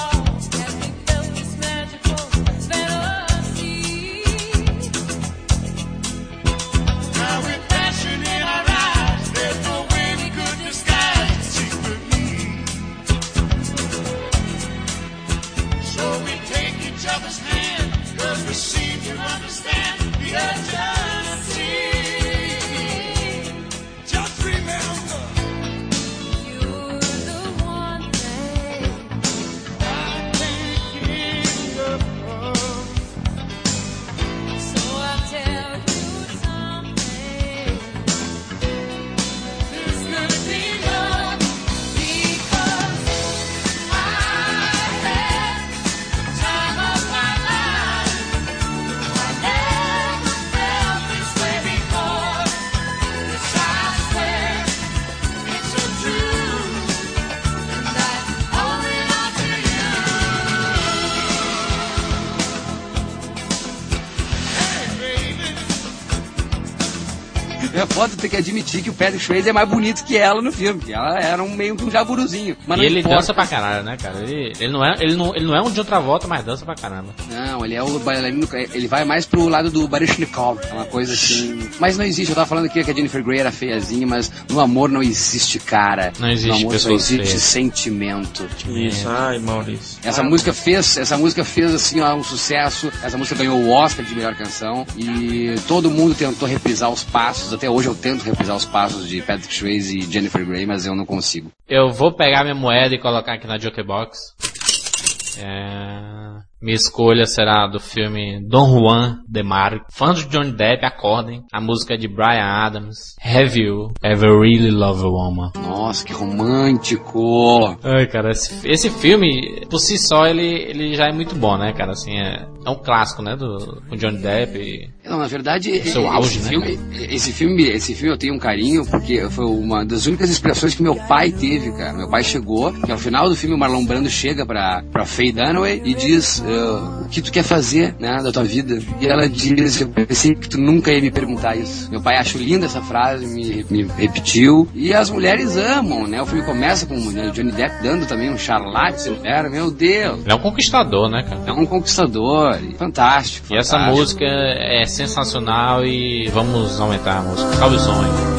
Ter que admitir que o Patrick Swayze é mais bonito que ela no filme. que Ela era um meio que um jaburuzinho. Mas E ele importa. dança pra caralho, né, cara? Ele, ele, não é, ele, não, ele não é um de outra volta, mas dança pra caramba. Não, ele é o bailarino, ele vai mais pro lado do Baryshnikov, é uma coisa assim. Mas não existe, eu tava falando aqui que a Jennifer Grey era feiazinha, mas no amor não existe cara. Não existe No amor só existe feias. sentimento. Isso, ai, Maurício. Essa música fez, essa música fez assim ó, um sucesso. Essa música ganhou o Oscar de melhor canção e todo mundo tentou reprisar os passos. Até hoje eu tento reprisar os passos de Patrick Swayze e Jennifer Grey, mas eu não consigo. Eu vou pegar minha moeda e colocar aqui na Jokebox. É... Minha escolha será do filme Don Juan de Marco. Fãs de Johnny Depp, acordem. A música é de Brian Adams. Have you ever really loved a woman? Nossa, que romântico! Ai, cara, esse, esse filme, por si só, ele, ele já é muito bom, né, cara? Assim, é, é um clássico, né, do, com Johnny Depp. e- Não, na verdade, seu esse, auge, né, filme, esse filme, esse filme eu tenho um carinho porque foi uma das únicas expressões que meu pai teve, cara. Meu pai chegou, e ao final do filme o Marlon Brando chega pra, pra Faye Dunaway e diz ah, o que tu quer fazer, né, da tua vida. E ela diz, eu pensei que tu nunca ia me perguntar isso. Meu pai acho linda essa frase, me, me repetiu. E as mulheres amam, né? O filme começa com né, o Johnny Depp dando também um charlate, era, meu Deus. Ele é um conquistador, né, cara? É um conquistador, e fantástico. E essa fantástico. música é sensacional e vamos aumentar a música. Salve o som.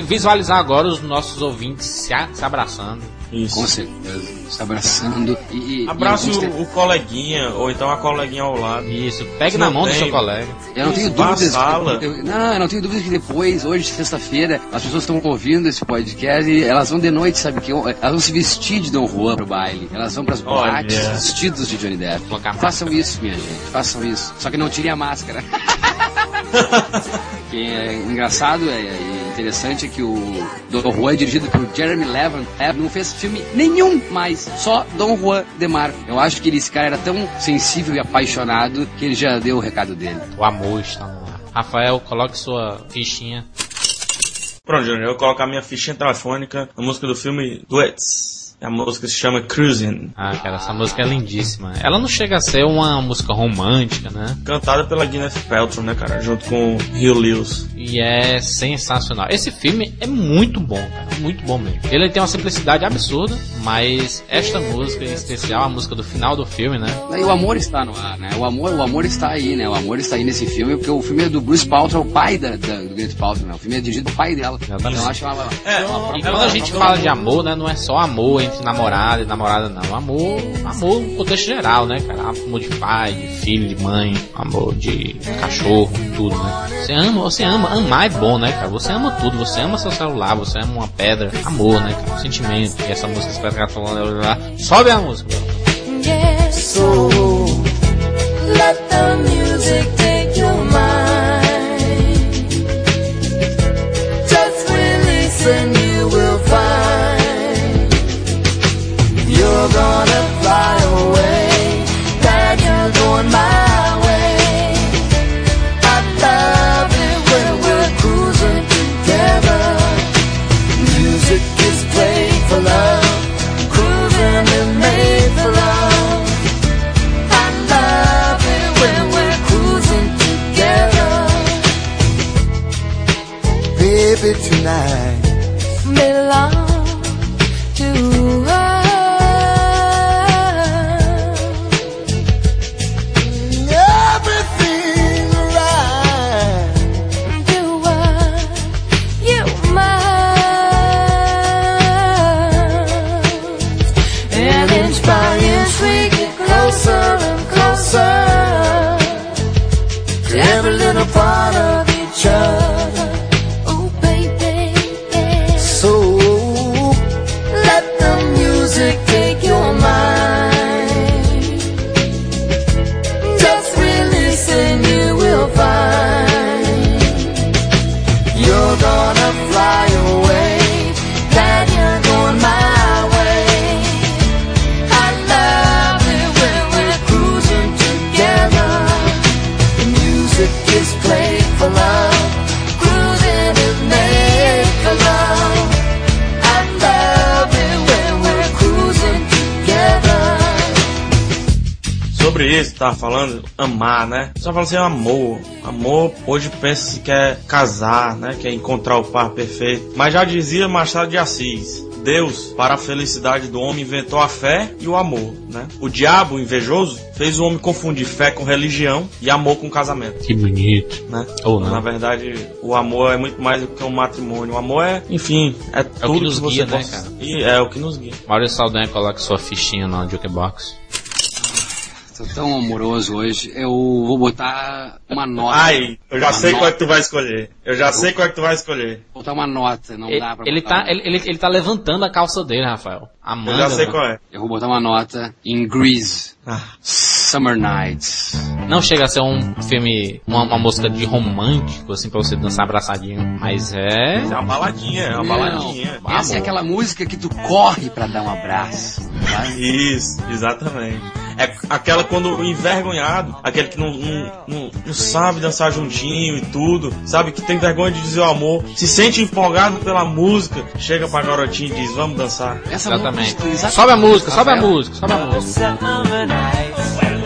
Consigo visualizar agora os nossos ouvintes se, a- se abraçando. Isso. Com certeza. Se abraçando e. Abrace e o, o coleguinha, ou então a coleguinha ao lado. Isso, pegue Se na não mão do tem, seu colega. Eu não tenho dúvidas. sala. Que, eu- não, eu não tenho dúvidas que depois, hoje, sexta-feira, as pessoas estão ouvindo esse podcast e elas vão de noite, sabe que? Elas vão se vestir de Dom Juan pro baile. Elas vão pras Olha. boates vestidos de Johnny Depp. Façam isso, minha gente. Façam isso. Só que não tirem a máscara. que é engraçado é, e interessante é que o Dom Juan é dirigido por Jeremy Levin. Levin não fez filme nenhum mais, só Dom Juan de Marco. Eu acho que ele- esse cara era tão sensível e apaixonado que ele já deu o recado dele. O amor está no ar. Rafael, coloque sua fichinha. Pronto, Júnior, eu vou colocar minha fichinha telefônica na música do filme Duets. A música se chama Cruising, Ah, cara, essa música é lindíssima. Ela não chega a ser uma música romântica, né? cantada pela Gwyneth Paltrow, né, cara? Junto com Hugh Lewis. E é sensacional. Esse filme é muito bom, cara. Muito bom mesmo. Ele tem uma simplicidade absurda, mas esta música em especial, a música do final do filme, né? E o amor está no ar, né? O amor, o amor está aí, né? O amor está aí nesse filme, porque o filme é do Bruce Paltrow, o pai da, da, do Gwyneth Paltrow, né? O filme é dirigido pelo pai dela. Então eu acho uma, É, E quando a gente fala de amor, né, não é só amor entre namorado e namorada, não. Amor, amor no contexto geral, né, cara? Amor de pai, de filho, de mãe, amor de cachorro, tudo, né? Você ama, você ama, amar é bom, né, cara? Você ama tudo, você ama seu celular, você ama uma pedra, amor, né, cara? Sentimento. E essa música que tá falando lá. Sobe a música. Yes, so let the music Isso, tava falando, amar, né? Só fala assim, amor. Amor, hoje pensa que é casar, né? Que é encontrar o par perfeito. Mas já dizia Machado de Assis. Deus, para a felicidade do homem, inventou a fé e o amor, né? O diabo, invejoso, fez o homem confundir fé com religião e amor com casamento, Que bonito. né? Ou não. Na verdade, o amor é muito mais do que um matrimônio. O amor é, enfim, é tudo nos você guia, né, possa- cara? E é o que nos guia. Maurício Saldanha coloque sua fichinha na jukebox. Tô tão amoroso hoje. Eu vou botar uma nota. Ai, eu já Uma sei qual é nota. que tu vai escolher. Eu já sei qual é que tu vai escolher. Vou botar uma nota, não Ele, dá pra ele botar tá, uma- ele, ele, ele tá levantando a calça dele, Rafael. A Eu já sei né? qual é. Eu vou botar uma nota em Grease. Ah. Summer Nights. Não chega a ser um filme, uma, uma música de romântico, assim, pra você dançar abraçadinho. Mas é. É uma baladinha, é uma Não, baladinha. Essa é aquela música que tu corre pra dar um abraço. Isso, exatamente. É aquela quando o envergonhado, aquele que não, não, não, não sabe dançar juntinho e tudo, sabe? Que tem vergonha de dizer o amor, se sente empolgado pela música, chega pra garotinha e diz, vamos dançar. Essa Exatamente. música- exatamente. Sobe a música, sobe a música, sobe a música.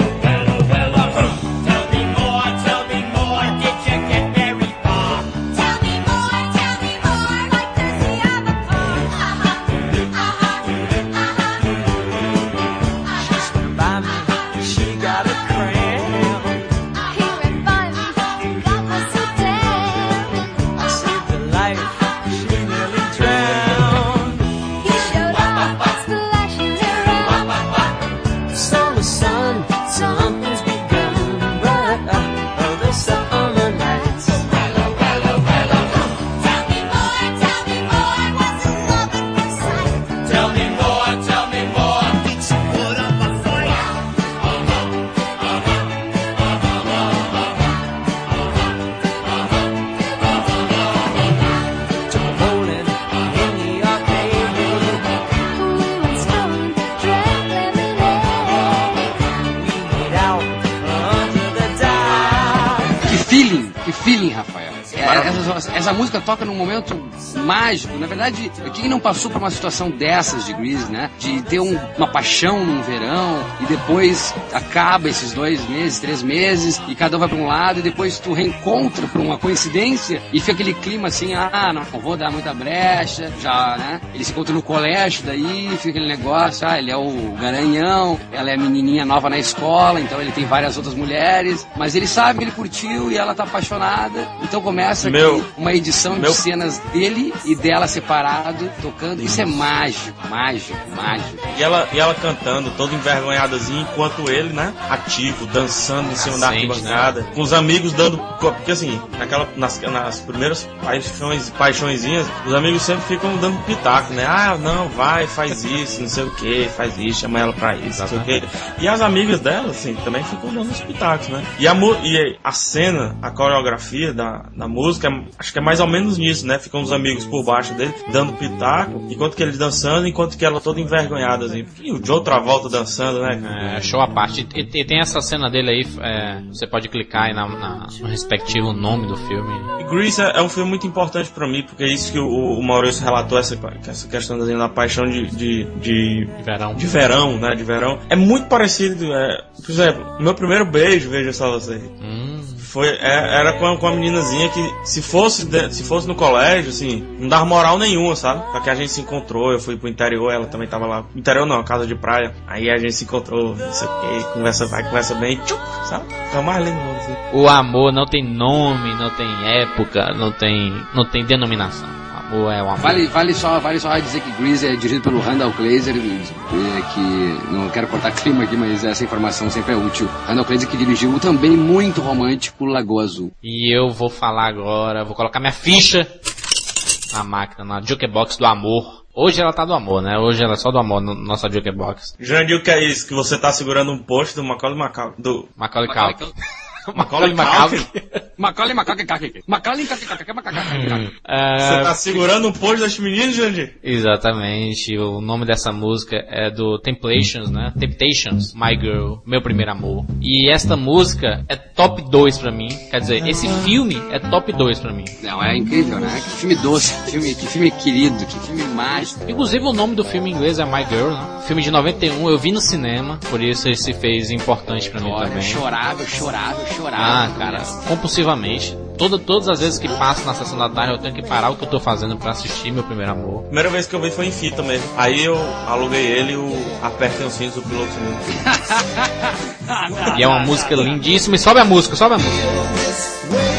Toca num momento mágico. Na verdade, quem não passou por uma situação dessas de Grease, né? De ter um- uma paixão num verão depois acaba esses dois meses, três meses e cada um vai pra um lado e depois tu reencontra por uma coincidência e fica aquele clima assim, ah, não vou dar muita brecha, já, né? Eles se encontram no colégio, daí fica aquele negócio, ah, ele é o garanhão, ela é a menininha nova na escola, então ele tem várias outras mulheres, mas ele sabe que ele curtiu e ela tá apaixonada, então começa aqui Meu- uma edição meu- de cenas dele e dela separado, tocando, isso é mágico, mágico, mágico. E ela, e ela cantando, toda envergonhadazinha, enquanto ele, né, ativo, dançando em cima da Acende, arquibancada, com os amigos dando. Porque assim, naquela, nas, nas primeiras paixões, paixõezinhas, os amigos sempre ficam dando pitaco, né? Ah, não, vai, faz isso, não sei o que, faz isso, chama ela pra isso, não sei o que. E as amigas dela, assim, também ficam dando os pitacos, né? E a, e a cena, a coreografia da, da música, é- acho que é mais ou menos nisso, né? Ficam os amigos por baixo dele, dando pitaco, enquanto que eles dançando, enquanto que ela toda envergonhada, assim. E o Joe Travolta dançando, né? É, show à parte. E, e tem essa cena dele aí, é, você pode clicar aí na, na- no respectivo nome do filme. E Grease é, é um filme muito importante pra mim, porque é isso que o, o Maurício relatou, essa, essa questão da, da paixão de, de, de, De verão. de verão, né? De verão. É muito parecido, é, por exemplo, meu primeiro beijo, veja só você. Hum, Foi, é- era com a, com a meninazinha que, se fosse, se fosse no colégio, assim, não dava moral nenhuma, sabe? Só que a gente se encontrou, eu fui pro interior, ela também tava lá. Interior não, casa de praia. Aí a gente se encontrou, não sei o que, conversa vai, conversa bem, tchuc, sabe? É o mais lindo, assim. o amor não tem nome, não tem época, não tem, não tem denominação. O amor é amor. Vale, vale, só, vale só dizer que Grease é dirigido pelo Randall Glazer, que não quero cortar clima aqui, mas essa informação sempre é útil. Randall Glazer que dirigiu o também muito romântico Lagoa Azul. E eu vou falar agora, vou colocar minha ficha na máquina, na jukebox do amor. Hoje ela tá do amor, né? Hoje ela é só do amor, no, nossa jukebox. Jandir, o que é isso? Que você tá segurando um post do Macaulay Macau, do Macaulay Macaulay Culkin. Macaulay Macaulay? Macaulay Macaulay. Macaulay Você tá segurando um post das meninas, Jandir? Exatamente, o nome dessa música é do Temptations, né? Temptations, My Girl, Meu Primeiro Amor. E esta música é top 2 pra mim, quer dizer, esse filme é top 2 pra mim. Não, é incrível, né? Que filme doce, que filme, que filme querido, que filme mágico. Inclusive o nome do filme em inglês é My Girl, né? Filme de 91, eu vi no cinema, por isso ele se fez importante pra mim Olha, eu também. chorava, eu chorava, eu chorava. Ah, cara, compulsivamente. Toda, todas as vezes que passo na sessão da tarde eu tenho que parar o que eu tô fazendo pra assistir meu primeiro amor. Primeira vez que eu vi foi em fita mesmo. Aí eu aluguei ele e o Apertem os Cintos do Piloto. E é uma música lindíssima. E sobe a música, sobe a música.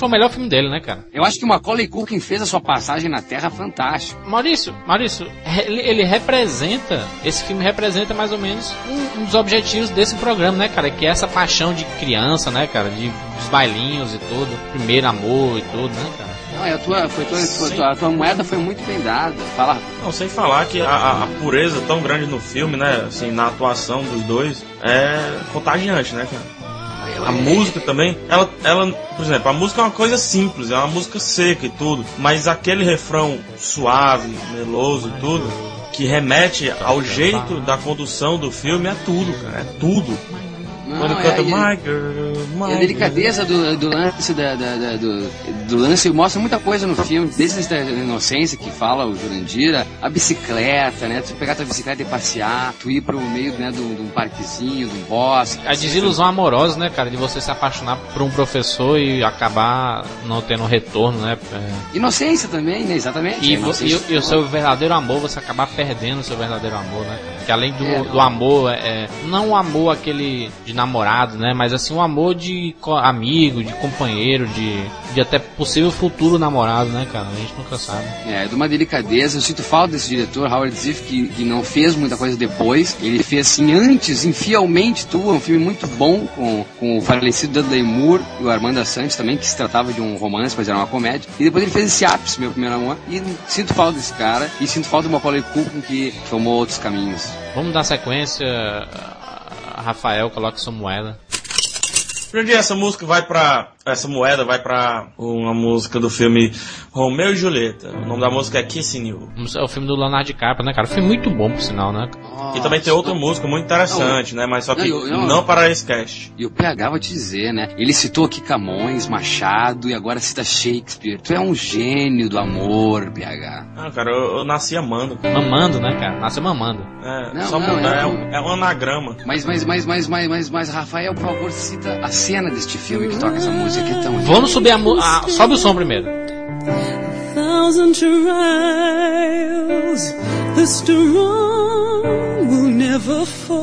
Foi o melhor filme dele, né, cara? Eu acho que o Macaulay Culkin fez a sua passagem na Terra fantástica. Maurício, Maurício, ele, ele representa, esse filme representa mais ou menos um, um dos objetivos desse programa, né, cara? Que é essa paixão de criança, né, cara? De, dos bailinhos e tudo, primeiro amor e tudo, né, cara? Não, e a tua, foi tua, tua- tua- a tua moeda foi muito bem dada. Fala, Não, sem falar que a, a- a pureza tão grande no filme, né? Assim, na atuação dos dois, é contagiante, né, cara? A música também, ela, ela, por exemplo, a música é uma coisa simples, é uma música seca e tudo, mas aquele refrão suave, meloso e tudo, que remete ao jeito da condução do filme, é tudo, cara, é tudo. Quando Não, canta é- My Girl, My E a delicadeza do, do lance da, da- da- do, do lance mostra muita coisa no filme, desde a inocência que fala o Jurandir, a bicicleta, né? Tu pegar tua bicicleta e passear, tu ir pro meio né, de um parquezinho, de um bosque. A desilusão amorosa, né, cara? De você se apaixonar por um professor e acabar não tendo retorno, né? É, Inocência também, né? Exatamente. E, e, o- e o seu verdadeiro amor, você acabar perdendo o seu verdadeiro amor, né? Que além do, É, do amor, é, é, não o amor aquele de namorado, né? Mas assim, um amor de amigo, de companheiro, de, de até possível futuro namorado, né, cara? A gente nunca sabe. É, de uma delicadeza. Eu sinto falta desse diretor, Howard Ziff, que, que não fez muita coisa depois. Ele fez assim antes, infielmente tua, um filme muito bom com, com o falecido Dudley Moore e o Armando Assange também, que se tratava de um romance, mas era uma comédia. E depois ele fez esse ápice, meu primeiro amor. E sinto falta desse cara. E sinto falta do Macaulay Culkin, que tomou outros caminhos. Vamos dar sequência. Rafael, sua moeda. Jurandir, essa música vai pra. Essa moeda vai pra uma música do filme Romeu e Julieta. O nome da música é Kissing You. É o filme do Leonardo DiCaprio, né, cara? Filme muito bom, por sinal, né? E também tem outra música muito interessante, né? Mas só que Não, eu- eu- não para esse cast. E o PH vou te dizer, né? Ele citou aqui Camões, Machado e agora cita Shakespeare. Tu é um gênio do amor, PH. Ah, cara, eu, eu nasci amando. Mamando, né, cara? Nasceu mamando. É, Não, só não, mudar, é é, um- um, é um anagrama. Mas, mas, mas, mas, mas, mas, mas, Rafael, por favor, cita a cena deste filme que toca essa música que é tão Vamos subir a, a Sobe o som primeiro. thousand trials, the strong will never fall.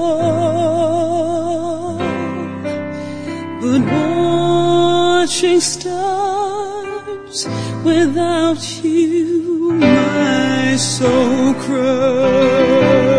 But watching stars without you, my soul cries.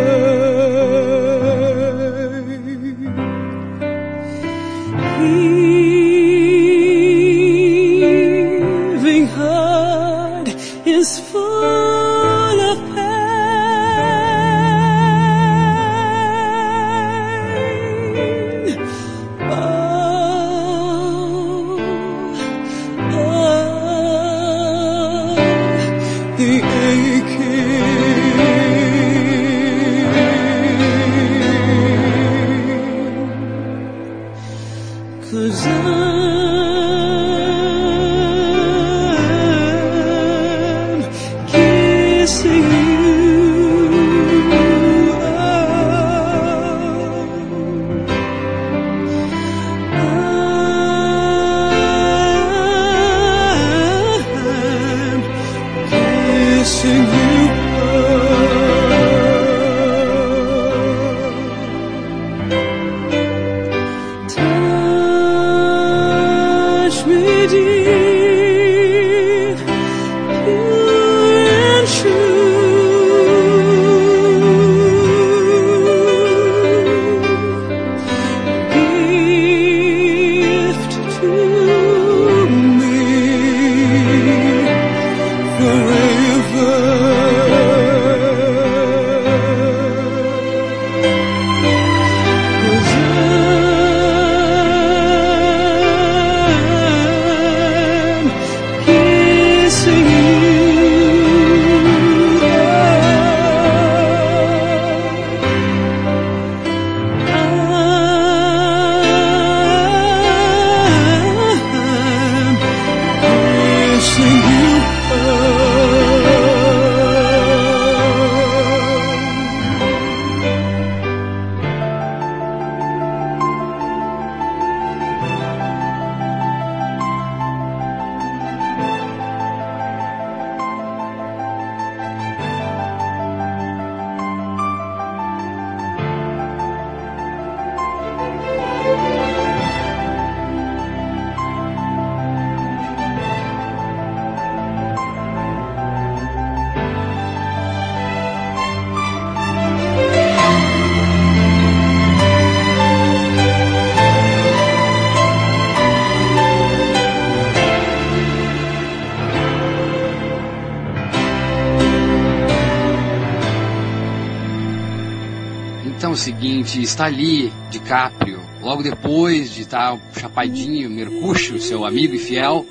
Está ali, DiCaprio, logo depois de estar chapadinho, Mercúcio, seu amigo e fiel,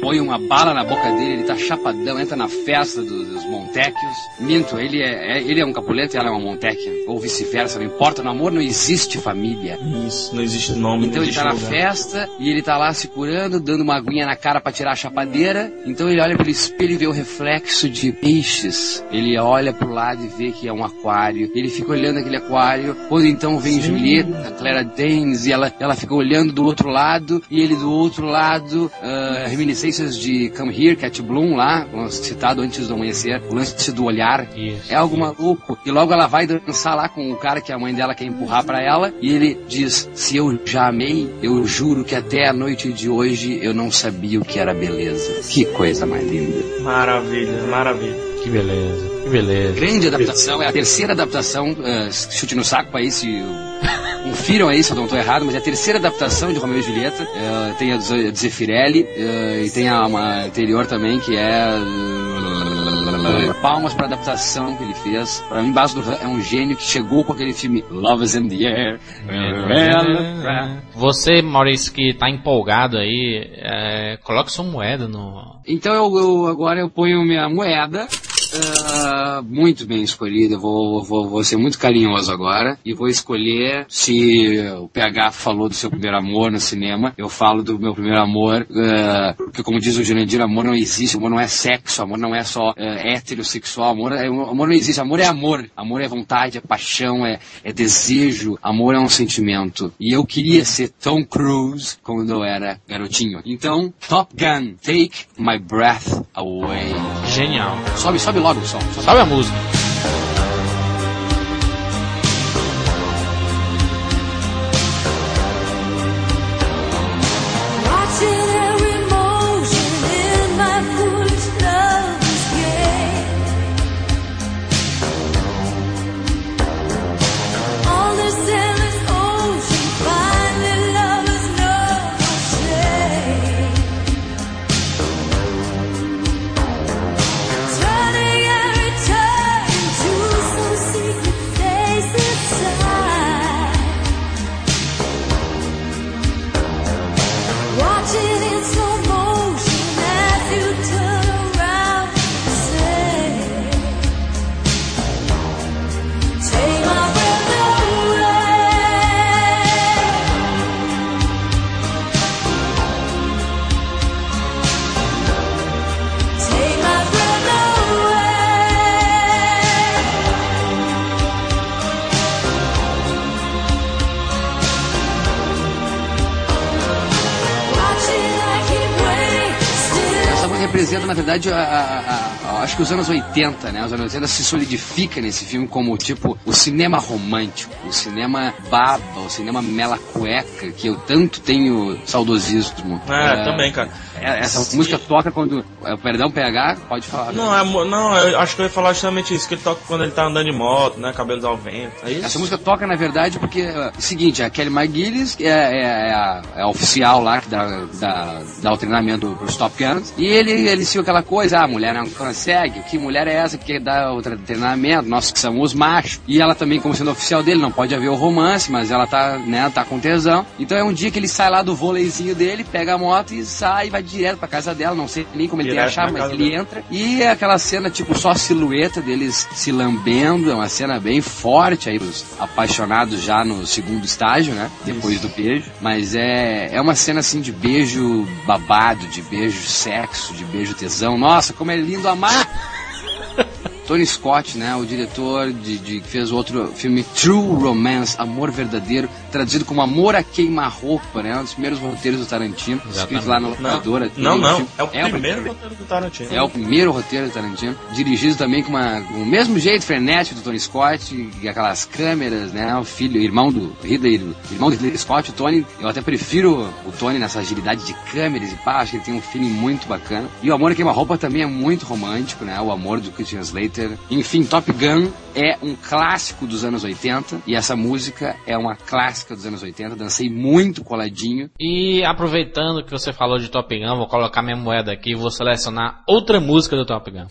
põe uma bala na boca dele, ele tá chapadão, entra na festa dos, dos Montequios. Minto, ele é, é- ele é um Capuleto e ela é uma Montecchia, ou vice-versa, não importa, no amor não existe família. Isso, não existe nome. Então ele tá na lugar. festa e ele tá lá se curando, dando uma aguinha na cara pra tirar a chapadeira. Então ele olha pelo espelho e vê o reflexo de peixes. Ele olha pro lado e vê que é um aquário. Ele fica olhando aquele aquário. Quando então vem Julieta, Clara Danes, e ela, ela fica olhando do outro lado. E ele do outro lado, ah, reminiscências de Come Here, Cat Bloom lá, citado antes do amanhecer. O lance do olhar. Isso. É algo maluco. E logo ela vai dançar lá com o cara que a mãe dela quer empurrar pra ela. E ele diz: Se eu já amei, eu juro que até a noite de hoje eu não sabia o que era beleza. Que coisa mais linda. Maravilha, maravilha. Que beleza, que beleza. Grande adaptação, é a terceira adaptação. ah, chute no saco aí se. Confiram aí se eu não estou errado, mas é a terceira adaptação de Romeu e Julieta. Eh, tem a do Zeffirelli eh, e tem a uma anterior também que é. Palmas para adaptação que ele fez. Para mim, Ram é um gênio que chegou com aquele filme Love is in the Air. Você, Maurício, que tá empolgado aí, é, coloque sua moeda no. Então eu, eu- agora eu ponho minha moeda. Ah, muito bem escolhida, vou, vou, vou ser muito carinhoso agora e vou escolher se o PH falou do seu primeiro amor no cinema, eu falo do meu primeiro amor, ah, porque como diz o Jurandir, amor não existe, amor não é sexo, amor não é só ah, heterossexual, amor, é, amor não existe, amor é amor, amor é vontade, é paixão, é, é desejo, amor é um sentimento. E eu queria ser Tom Cruise quando eu era garotinho. Então, Top Gun, Take My Breath Away. Genial. Sobe, sobe logo o som. Sabe a música? Verdade, a, a- a- acho que os anos 80, né? Os anos 80 se solidifica nesse filme como, tipo, o cinema romântico, o cinema baba, o cinema mela cueca, que eu tanto tenho saudosismo. É, também, cara. É- Essa música toca quando... é, Perdão, PH, pode falar. Não, é, não, eu acho que eu ia falar justamente isso, que ele toca quando ele tá andando de moto, né? Cabelos ao vento. É isso? Essa música toca, na verdade, porque é o seguinte, a Kelly McGillis é, é- é a, é a oficial lá que dá, dá, dá o treinamento pros Top Guns. E ele, ele se aquela coisa, ah, a mulher não consegue, que mulher é essa que dá o tre- treinamento? Nós que somos machos. E ela também, como sendo oficial dele, não pode haver o romance, mas ela tá, né, tá com tesão. Então é um dia que ele sai lá do vôleizinho dele, pega a moto e sai e vai direto pra casa dela. Não sei nem como ele tem a Direto chave, mas ele dela. entra. E é aquela cena, tipo, só a silhueta deles se lambendo. É uma cena bem forte aí, os apaixonados já no segundo estágio, né? Depois do beijo. Mas é, é uma cena assim de beijo babado, de beijo sexo, de beijo tesão. Nossa, como é lindo amar! Tony Scott, né, o diretor de, de- que fez outro filme True Romance, Amor Verdadeiro, traduzido como Amor a Queima-Roupa, né, um dos primeiros roteiros do Tarantino, escrito lá na Não, locadora. não, não. filme- É o primeiro roteiro do Tarantino. é o primeiro roteiro do Tarantino, dirigido também com, uma, com o mesmo jeito frenético do Tony Scott, e aquelas câmeras, né? O filho, irmão do Ridley, irmão do Ridley Scott, o Tony. Eu até prefiro o Tony nessa agilidade de câmeras e pá, acho que ele tem um feeling muito bacana. E o Amor a Queima-Roupa também é muito romântico, né? O amor do Christian Slater. Enfim, Top Gun é um clássico dos anos 80 e essa música é uma clássica dos anos 80. Dancei muito coladinho. E aproveitando que você falou de Top Gun, vou colocar minha moeda aqui e vou selecionar outra música do Top Gun.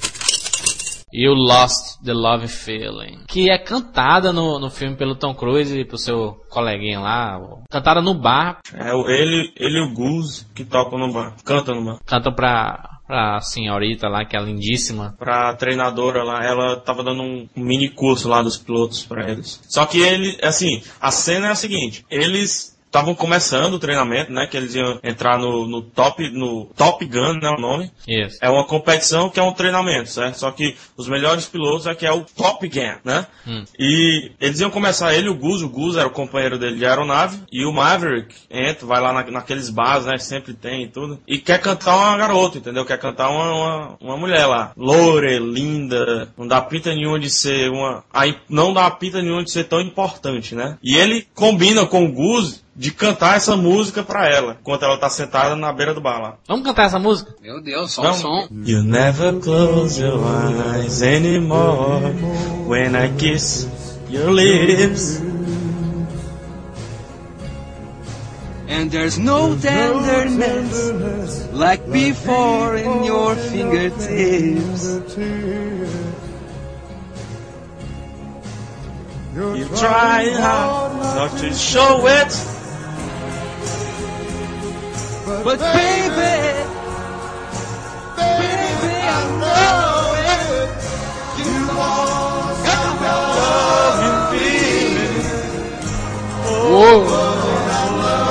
You Lost the Love Feeling. Que é cantada no, no filme pelo Tom Cruise e pro seu coleguinha lá. Cantada no bar. É ele, ele e o Goose que tocam no bar. Cantam no bar. Cantam pra, pra senhorita lá, que é lindíssima. Pra treinadora lá, ela tava dando um mini curso lá dos pilotos pra eles. Só que ele, assim, a cena é a seguinte: eles estavam começando o treinamento, né? Que eles iam entrar no, no top, no Top Gun, né? O nome. Isso. É uma competição que é um treinamento, certo? Só que os melhores pilotos é que é o Top Gun, né? Hum. E eles iam começar ele o Gus, o Gus era o companheiro dele de aeronave, e o Maverick entra, vai lá na- naqueles bars, né? Sempre tem e tudo. E quer cantar uma garota, entendeu? Quer cantar uma, uma, uma mulher lá. Loure, linda, não dá pinta nenhuma de ser uma. Aí não dá pinta nenhuma de ser tão importante, né? E ele combina com o Gus de cantar essa música pra ela, enquanto ela tá sentada na beira do bar lá. Vamos cantar essa música? Meu Deus, só Não. o som. You never close your eyes anymore when I kiss your lips. And there's no tenderness like before in your fingertips. You try hard not to show it. But baby, baby, I know it. You lost Love you feeling. Uou!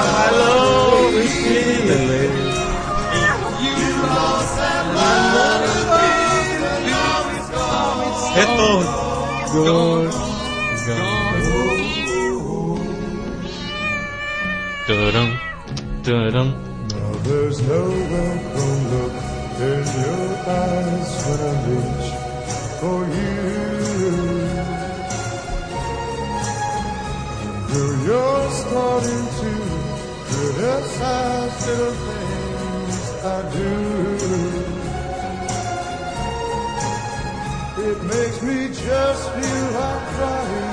I love you feeling. Retorno. Turum, turum. Now there's no welcome look in your eyes when I reach for you. Though you're starting to criticize little things I do. It makes me just feel like crying.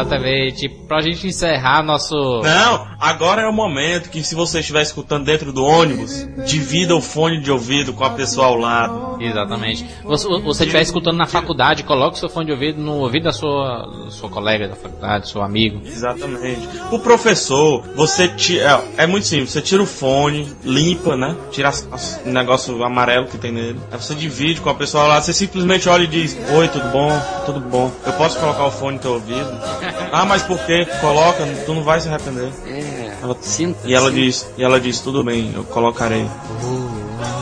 Exatamente. Pra gente encerrar nosso. Não, agora é o momento que se você estiver escutando dentro do ônibus, divida o fone de ouvido com a pessoa ao lado. Exatamente. Você, você estiver escutando na faculdade, coloque o seu fone de ouvido no ouvido da sua, sua colega da faculdade, seu amigo. Exatamente. O professor, você tira. É, é muito simples, você tira o fone, limpa, né? Tira o negócio amarelo que tem nele. Aí você divide com a pessoa lá, você simplesmente olha e diz, oi, tudo bom? Tudo bom. Eu posso colocar o fone no teu ouvido? ah, mas por quê? Coloca, tu não vai se arrepender. É, Ela- sinta. E ela sinta. diz, e ela diz, tudo bem, eu colocarei.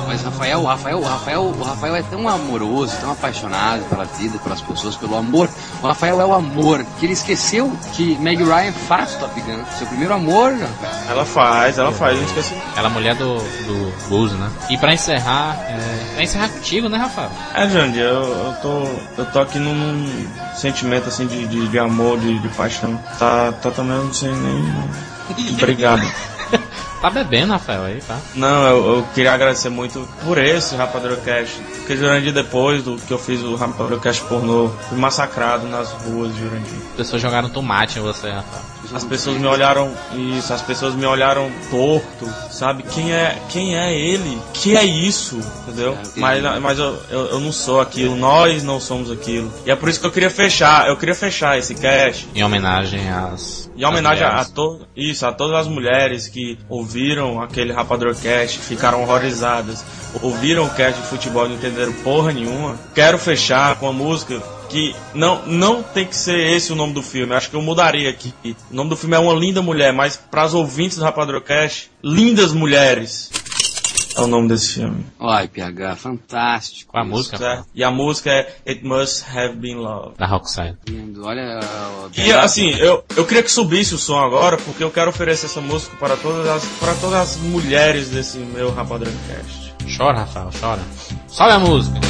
Mas Rafael, o Rafael, o Rafael, o Rafael é tão amoroso, tão apaixonado pela vida, pelas pessoas, pelo amor. O Rafael é o amor, que ele esqueceu que Meg Ryan faz Top Gun. Seu primeiro amor, Rafael. Ela faz, ela faz, eu não esqueci. Ela é mulher do, do Blues, né? E pra encerrar, é, pra encerrar contigo, né, Rafael? É, Jandy, eu, eu tô. Eu tô aqui num sentimento assim de, de, de amor, de, de paixão. Tá, tá também, eu não sei nem. Obrigado. Tá bebendo, Rafael, aí, tá? Não, eu, eu queria agradecer muito por esse Rapadura Cash. Porque Jurandir, depois do que eu fiz o Rapadura Cash pornô, fui massacrado nas ruas de Jurandir. As pessoas jogaram tomate em você, Rafael. As pessoas me olharam, isso, as pessoas me olharam torto, sabe? Quem é, quem é ele? Que é isso? Entendeu? Mas, mas eu, eu, eu não sou aquilo, nós não somos aquilo. E é por isso que eu queria fechar, eu queria fechar esse cast Em homenagem às. Homenagem às a, a mulheres. to, isso, a todas as mulheres que ouviram aquele Rapador Cast, ficaram horrorizadas, ouviram o cast de futebol e não entenderam porra nenhuma. Quero fechar com a música que não, não tem que ser esse o nome do filme. Acho que eu mudaria aqui. O nome do filme é Uma Linda Mulher, mas para os ouvintes do Rapador Cast, Lindas Mulheres é o nome desse filme. Ai, PH, fantástico. A música? certo? E a música é It Must Have Been Love. Da Rockside. Lindo. Olha, E assim, eu, eu queria que subisse o som agora, porque eu quero oferecer essa música para todas as, para todas as mulheres desse meu Rapadrão Cast. Chora, Rafael, chora. Sobe a música.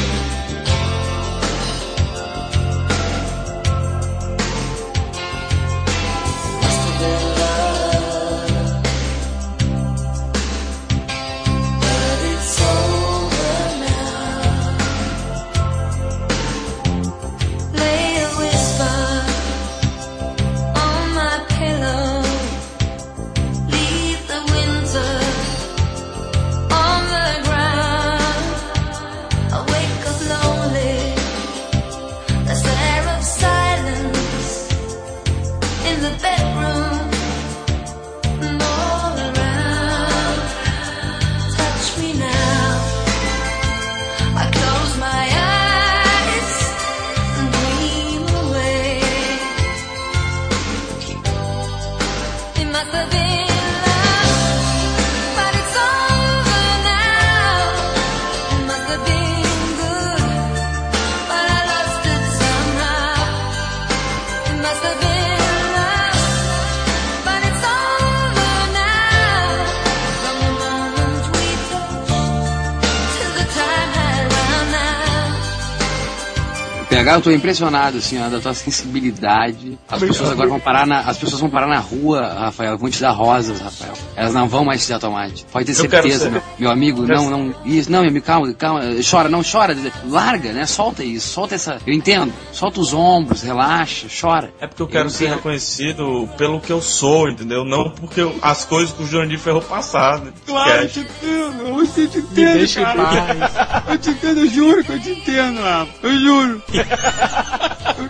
PH, eu tô impressionado, assim, ó, da tua sensibilidade. As pessoas agora vão parar na, as pessoas vão parar na rua, Rafael, vão te dar rosas, Rafael. Elas não vão mais te dar tomate. Pode ter Eu certeza, meu, meu amigo, não, não, isso, não, meu amigo, calma, calma, chora, não chora, larga, né, solta isso, solta essa, eu entendo, solta os ombros, relaxa, chora. É porque eu quero não ser reconhecido pelo que eu sou, entendeu? Não porque eu- as coisas que o Jurandir Ferrou passado. Claro, te entendo, eu te te entendo, deixa em cara. Eu te entendo, eu juro que eu te entendo, Rafa. Eu juro.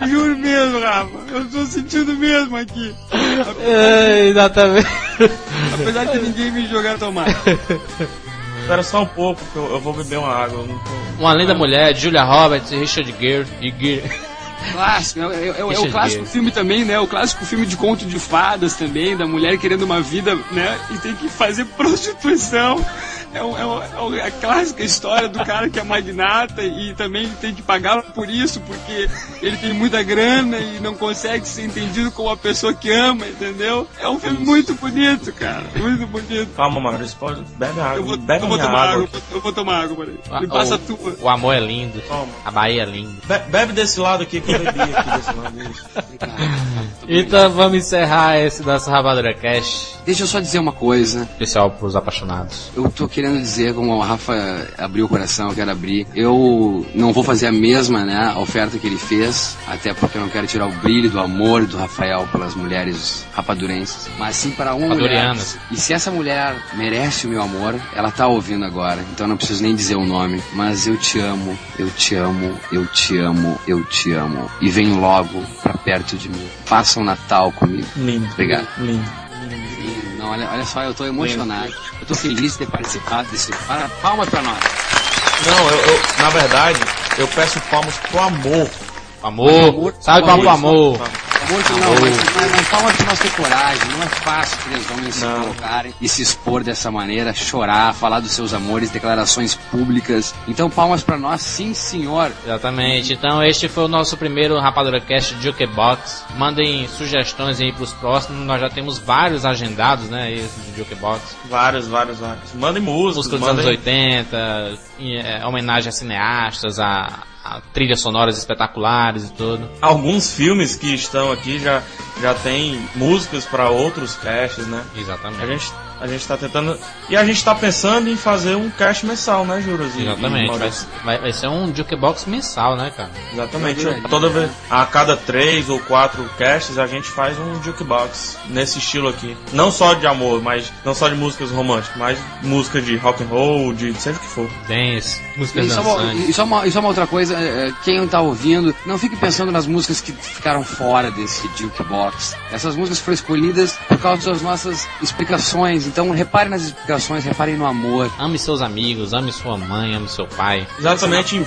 Eu juro mesmo, Rafa. Eu tô sentindo mesmo aqui. É, exatamente. Apesar de ninguém me jogar tomate. Espera só um pouco, que eu, eu vou beber uma água. tô- Uma linda mulher, Julia Roberts Richard Gere. E Gere. Clássico, é, é- é o clássico Gere. filme também, né? O clássico filme de conto de fadas também, da mulher querendo uma vida, né? E tem que fazer prostituição. É, um- é um- é um- a clássica história do cara que é magnata e também tem que pagar por isso, porque ele tem muita grana e não consegue ser entendido como a pessoa que ama, entendeu? É um filme muito bonito, cara. Muito bonito. Calma, Maurício, pode. Bebe água. Eu vou, bebe eu vou tomar água. água, eu vou tomar água, peraí. Ah, Me passa a o, tua. o amor é lindo. Toma. A Bahia é linda. Be- bebe desse lado aqui que eu bebi aqui desse lado. Então vamos encerrar esse nosso Rapadura Cash. Deixa eu só dizer uma coisa. Especial pros apaixonados. Eu tô querendo dizer, como o Rafa abriu o coração, eu quero abrir. Eu não vou fazer a mesma, né, oferta que ele fez, até porque eu não quero tirar o brilho do amor do Rafael pelas mulheres rapadurenses, mas sim para uma mulher. E se essa mulher merece o meu amor, ela tá ouvindo agora, então eu não preciso nem dizer o nome, mas eu te amo, eu te amo, eu te amo, eu te amo. E vem logo pra perto de mim. Passa um Natal comigo. Lindo. Obrigado. Lindo. Não, olha, olha só, eu tô emocionado. Eu tô feliz de ter participado desse. Para, palmas pra nós. Não, eu, eu- na verdade, eu peço palmas pro amor. Amor. Sabe qual é o amor? Amor que não, mas, mas, mas palmas pra nós ter coragem. Não é fácil três homens se colocarem e se expor dessa maneira, chorar, falar dos seus amores, declarações públicas. Então, palmas pra nós, sim, senhor. Exatamente. Então este foi o nosso primeiro Rapadura Cast Jukebox. Mandem sugestões aí pros próximos. Nós já temos vários agendados, né? Esse de Jukebox. Vários, vários, vários. Mandem músicas, Música dos mandem... anos 80, e, é, homenagem a cineastas, a trilhas sonoras espetaculares e tudo. Alguns filmes que estão aqui já, já tem músicas para outros casts, né? Exatamente. A gente, a gente tá tentando. E a gente tá pensando em fazer um cast mensal, né, Juras? E- e Exatamente. Vai, vai, vai ser um Jukebox mensal, né, cara? Exatamente. É verdade. Toda vez, a cada três ou quatro casts, a gente faz um jukebox nesse estilo aqui. Não só de amor, mas não só de músicas românticas, mas música de rock and roll, de seja o que for. Dance, músicas E só, uma, dançantes. e só uma- e só uma outra coisa, é, é, quem não tá ouvindo, não fique pensando nas músicas que ficaram fora desse jukebox. Essas músicas foram escolhidas por causa das nossas explicações. Então reparem nas explicações, reparem no amor. Ame seus amigos, ame sua mãe, ame seu pai. Exatamente,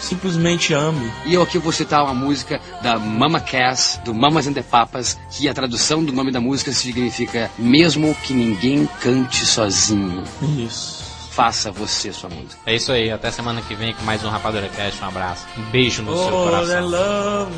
simplesmente ame. E eu aqui vou citar uma música da Mama Cass, do Mamas and the Papas, que a tradução do nome da música significa Mesmo que ninguém cante sozinho, Isso. Faça você sua música. É isso aí, até semana que vem com mais um Rapadura Cast. Um abraço. Um beijo no seu Oh, that coração. love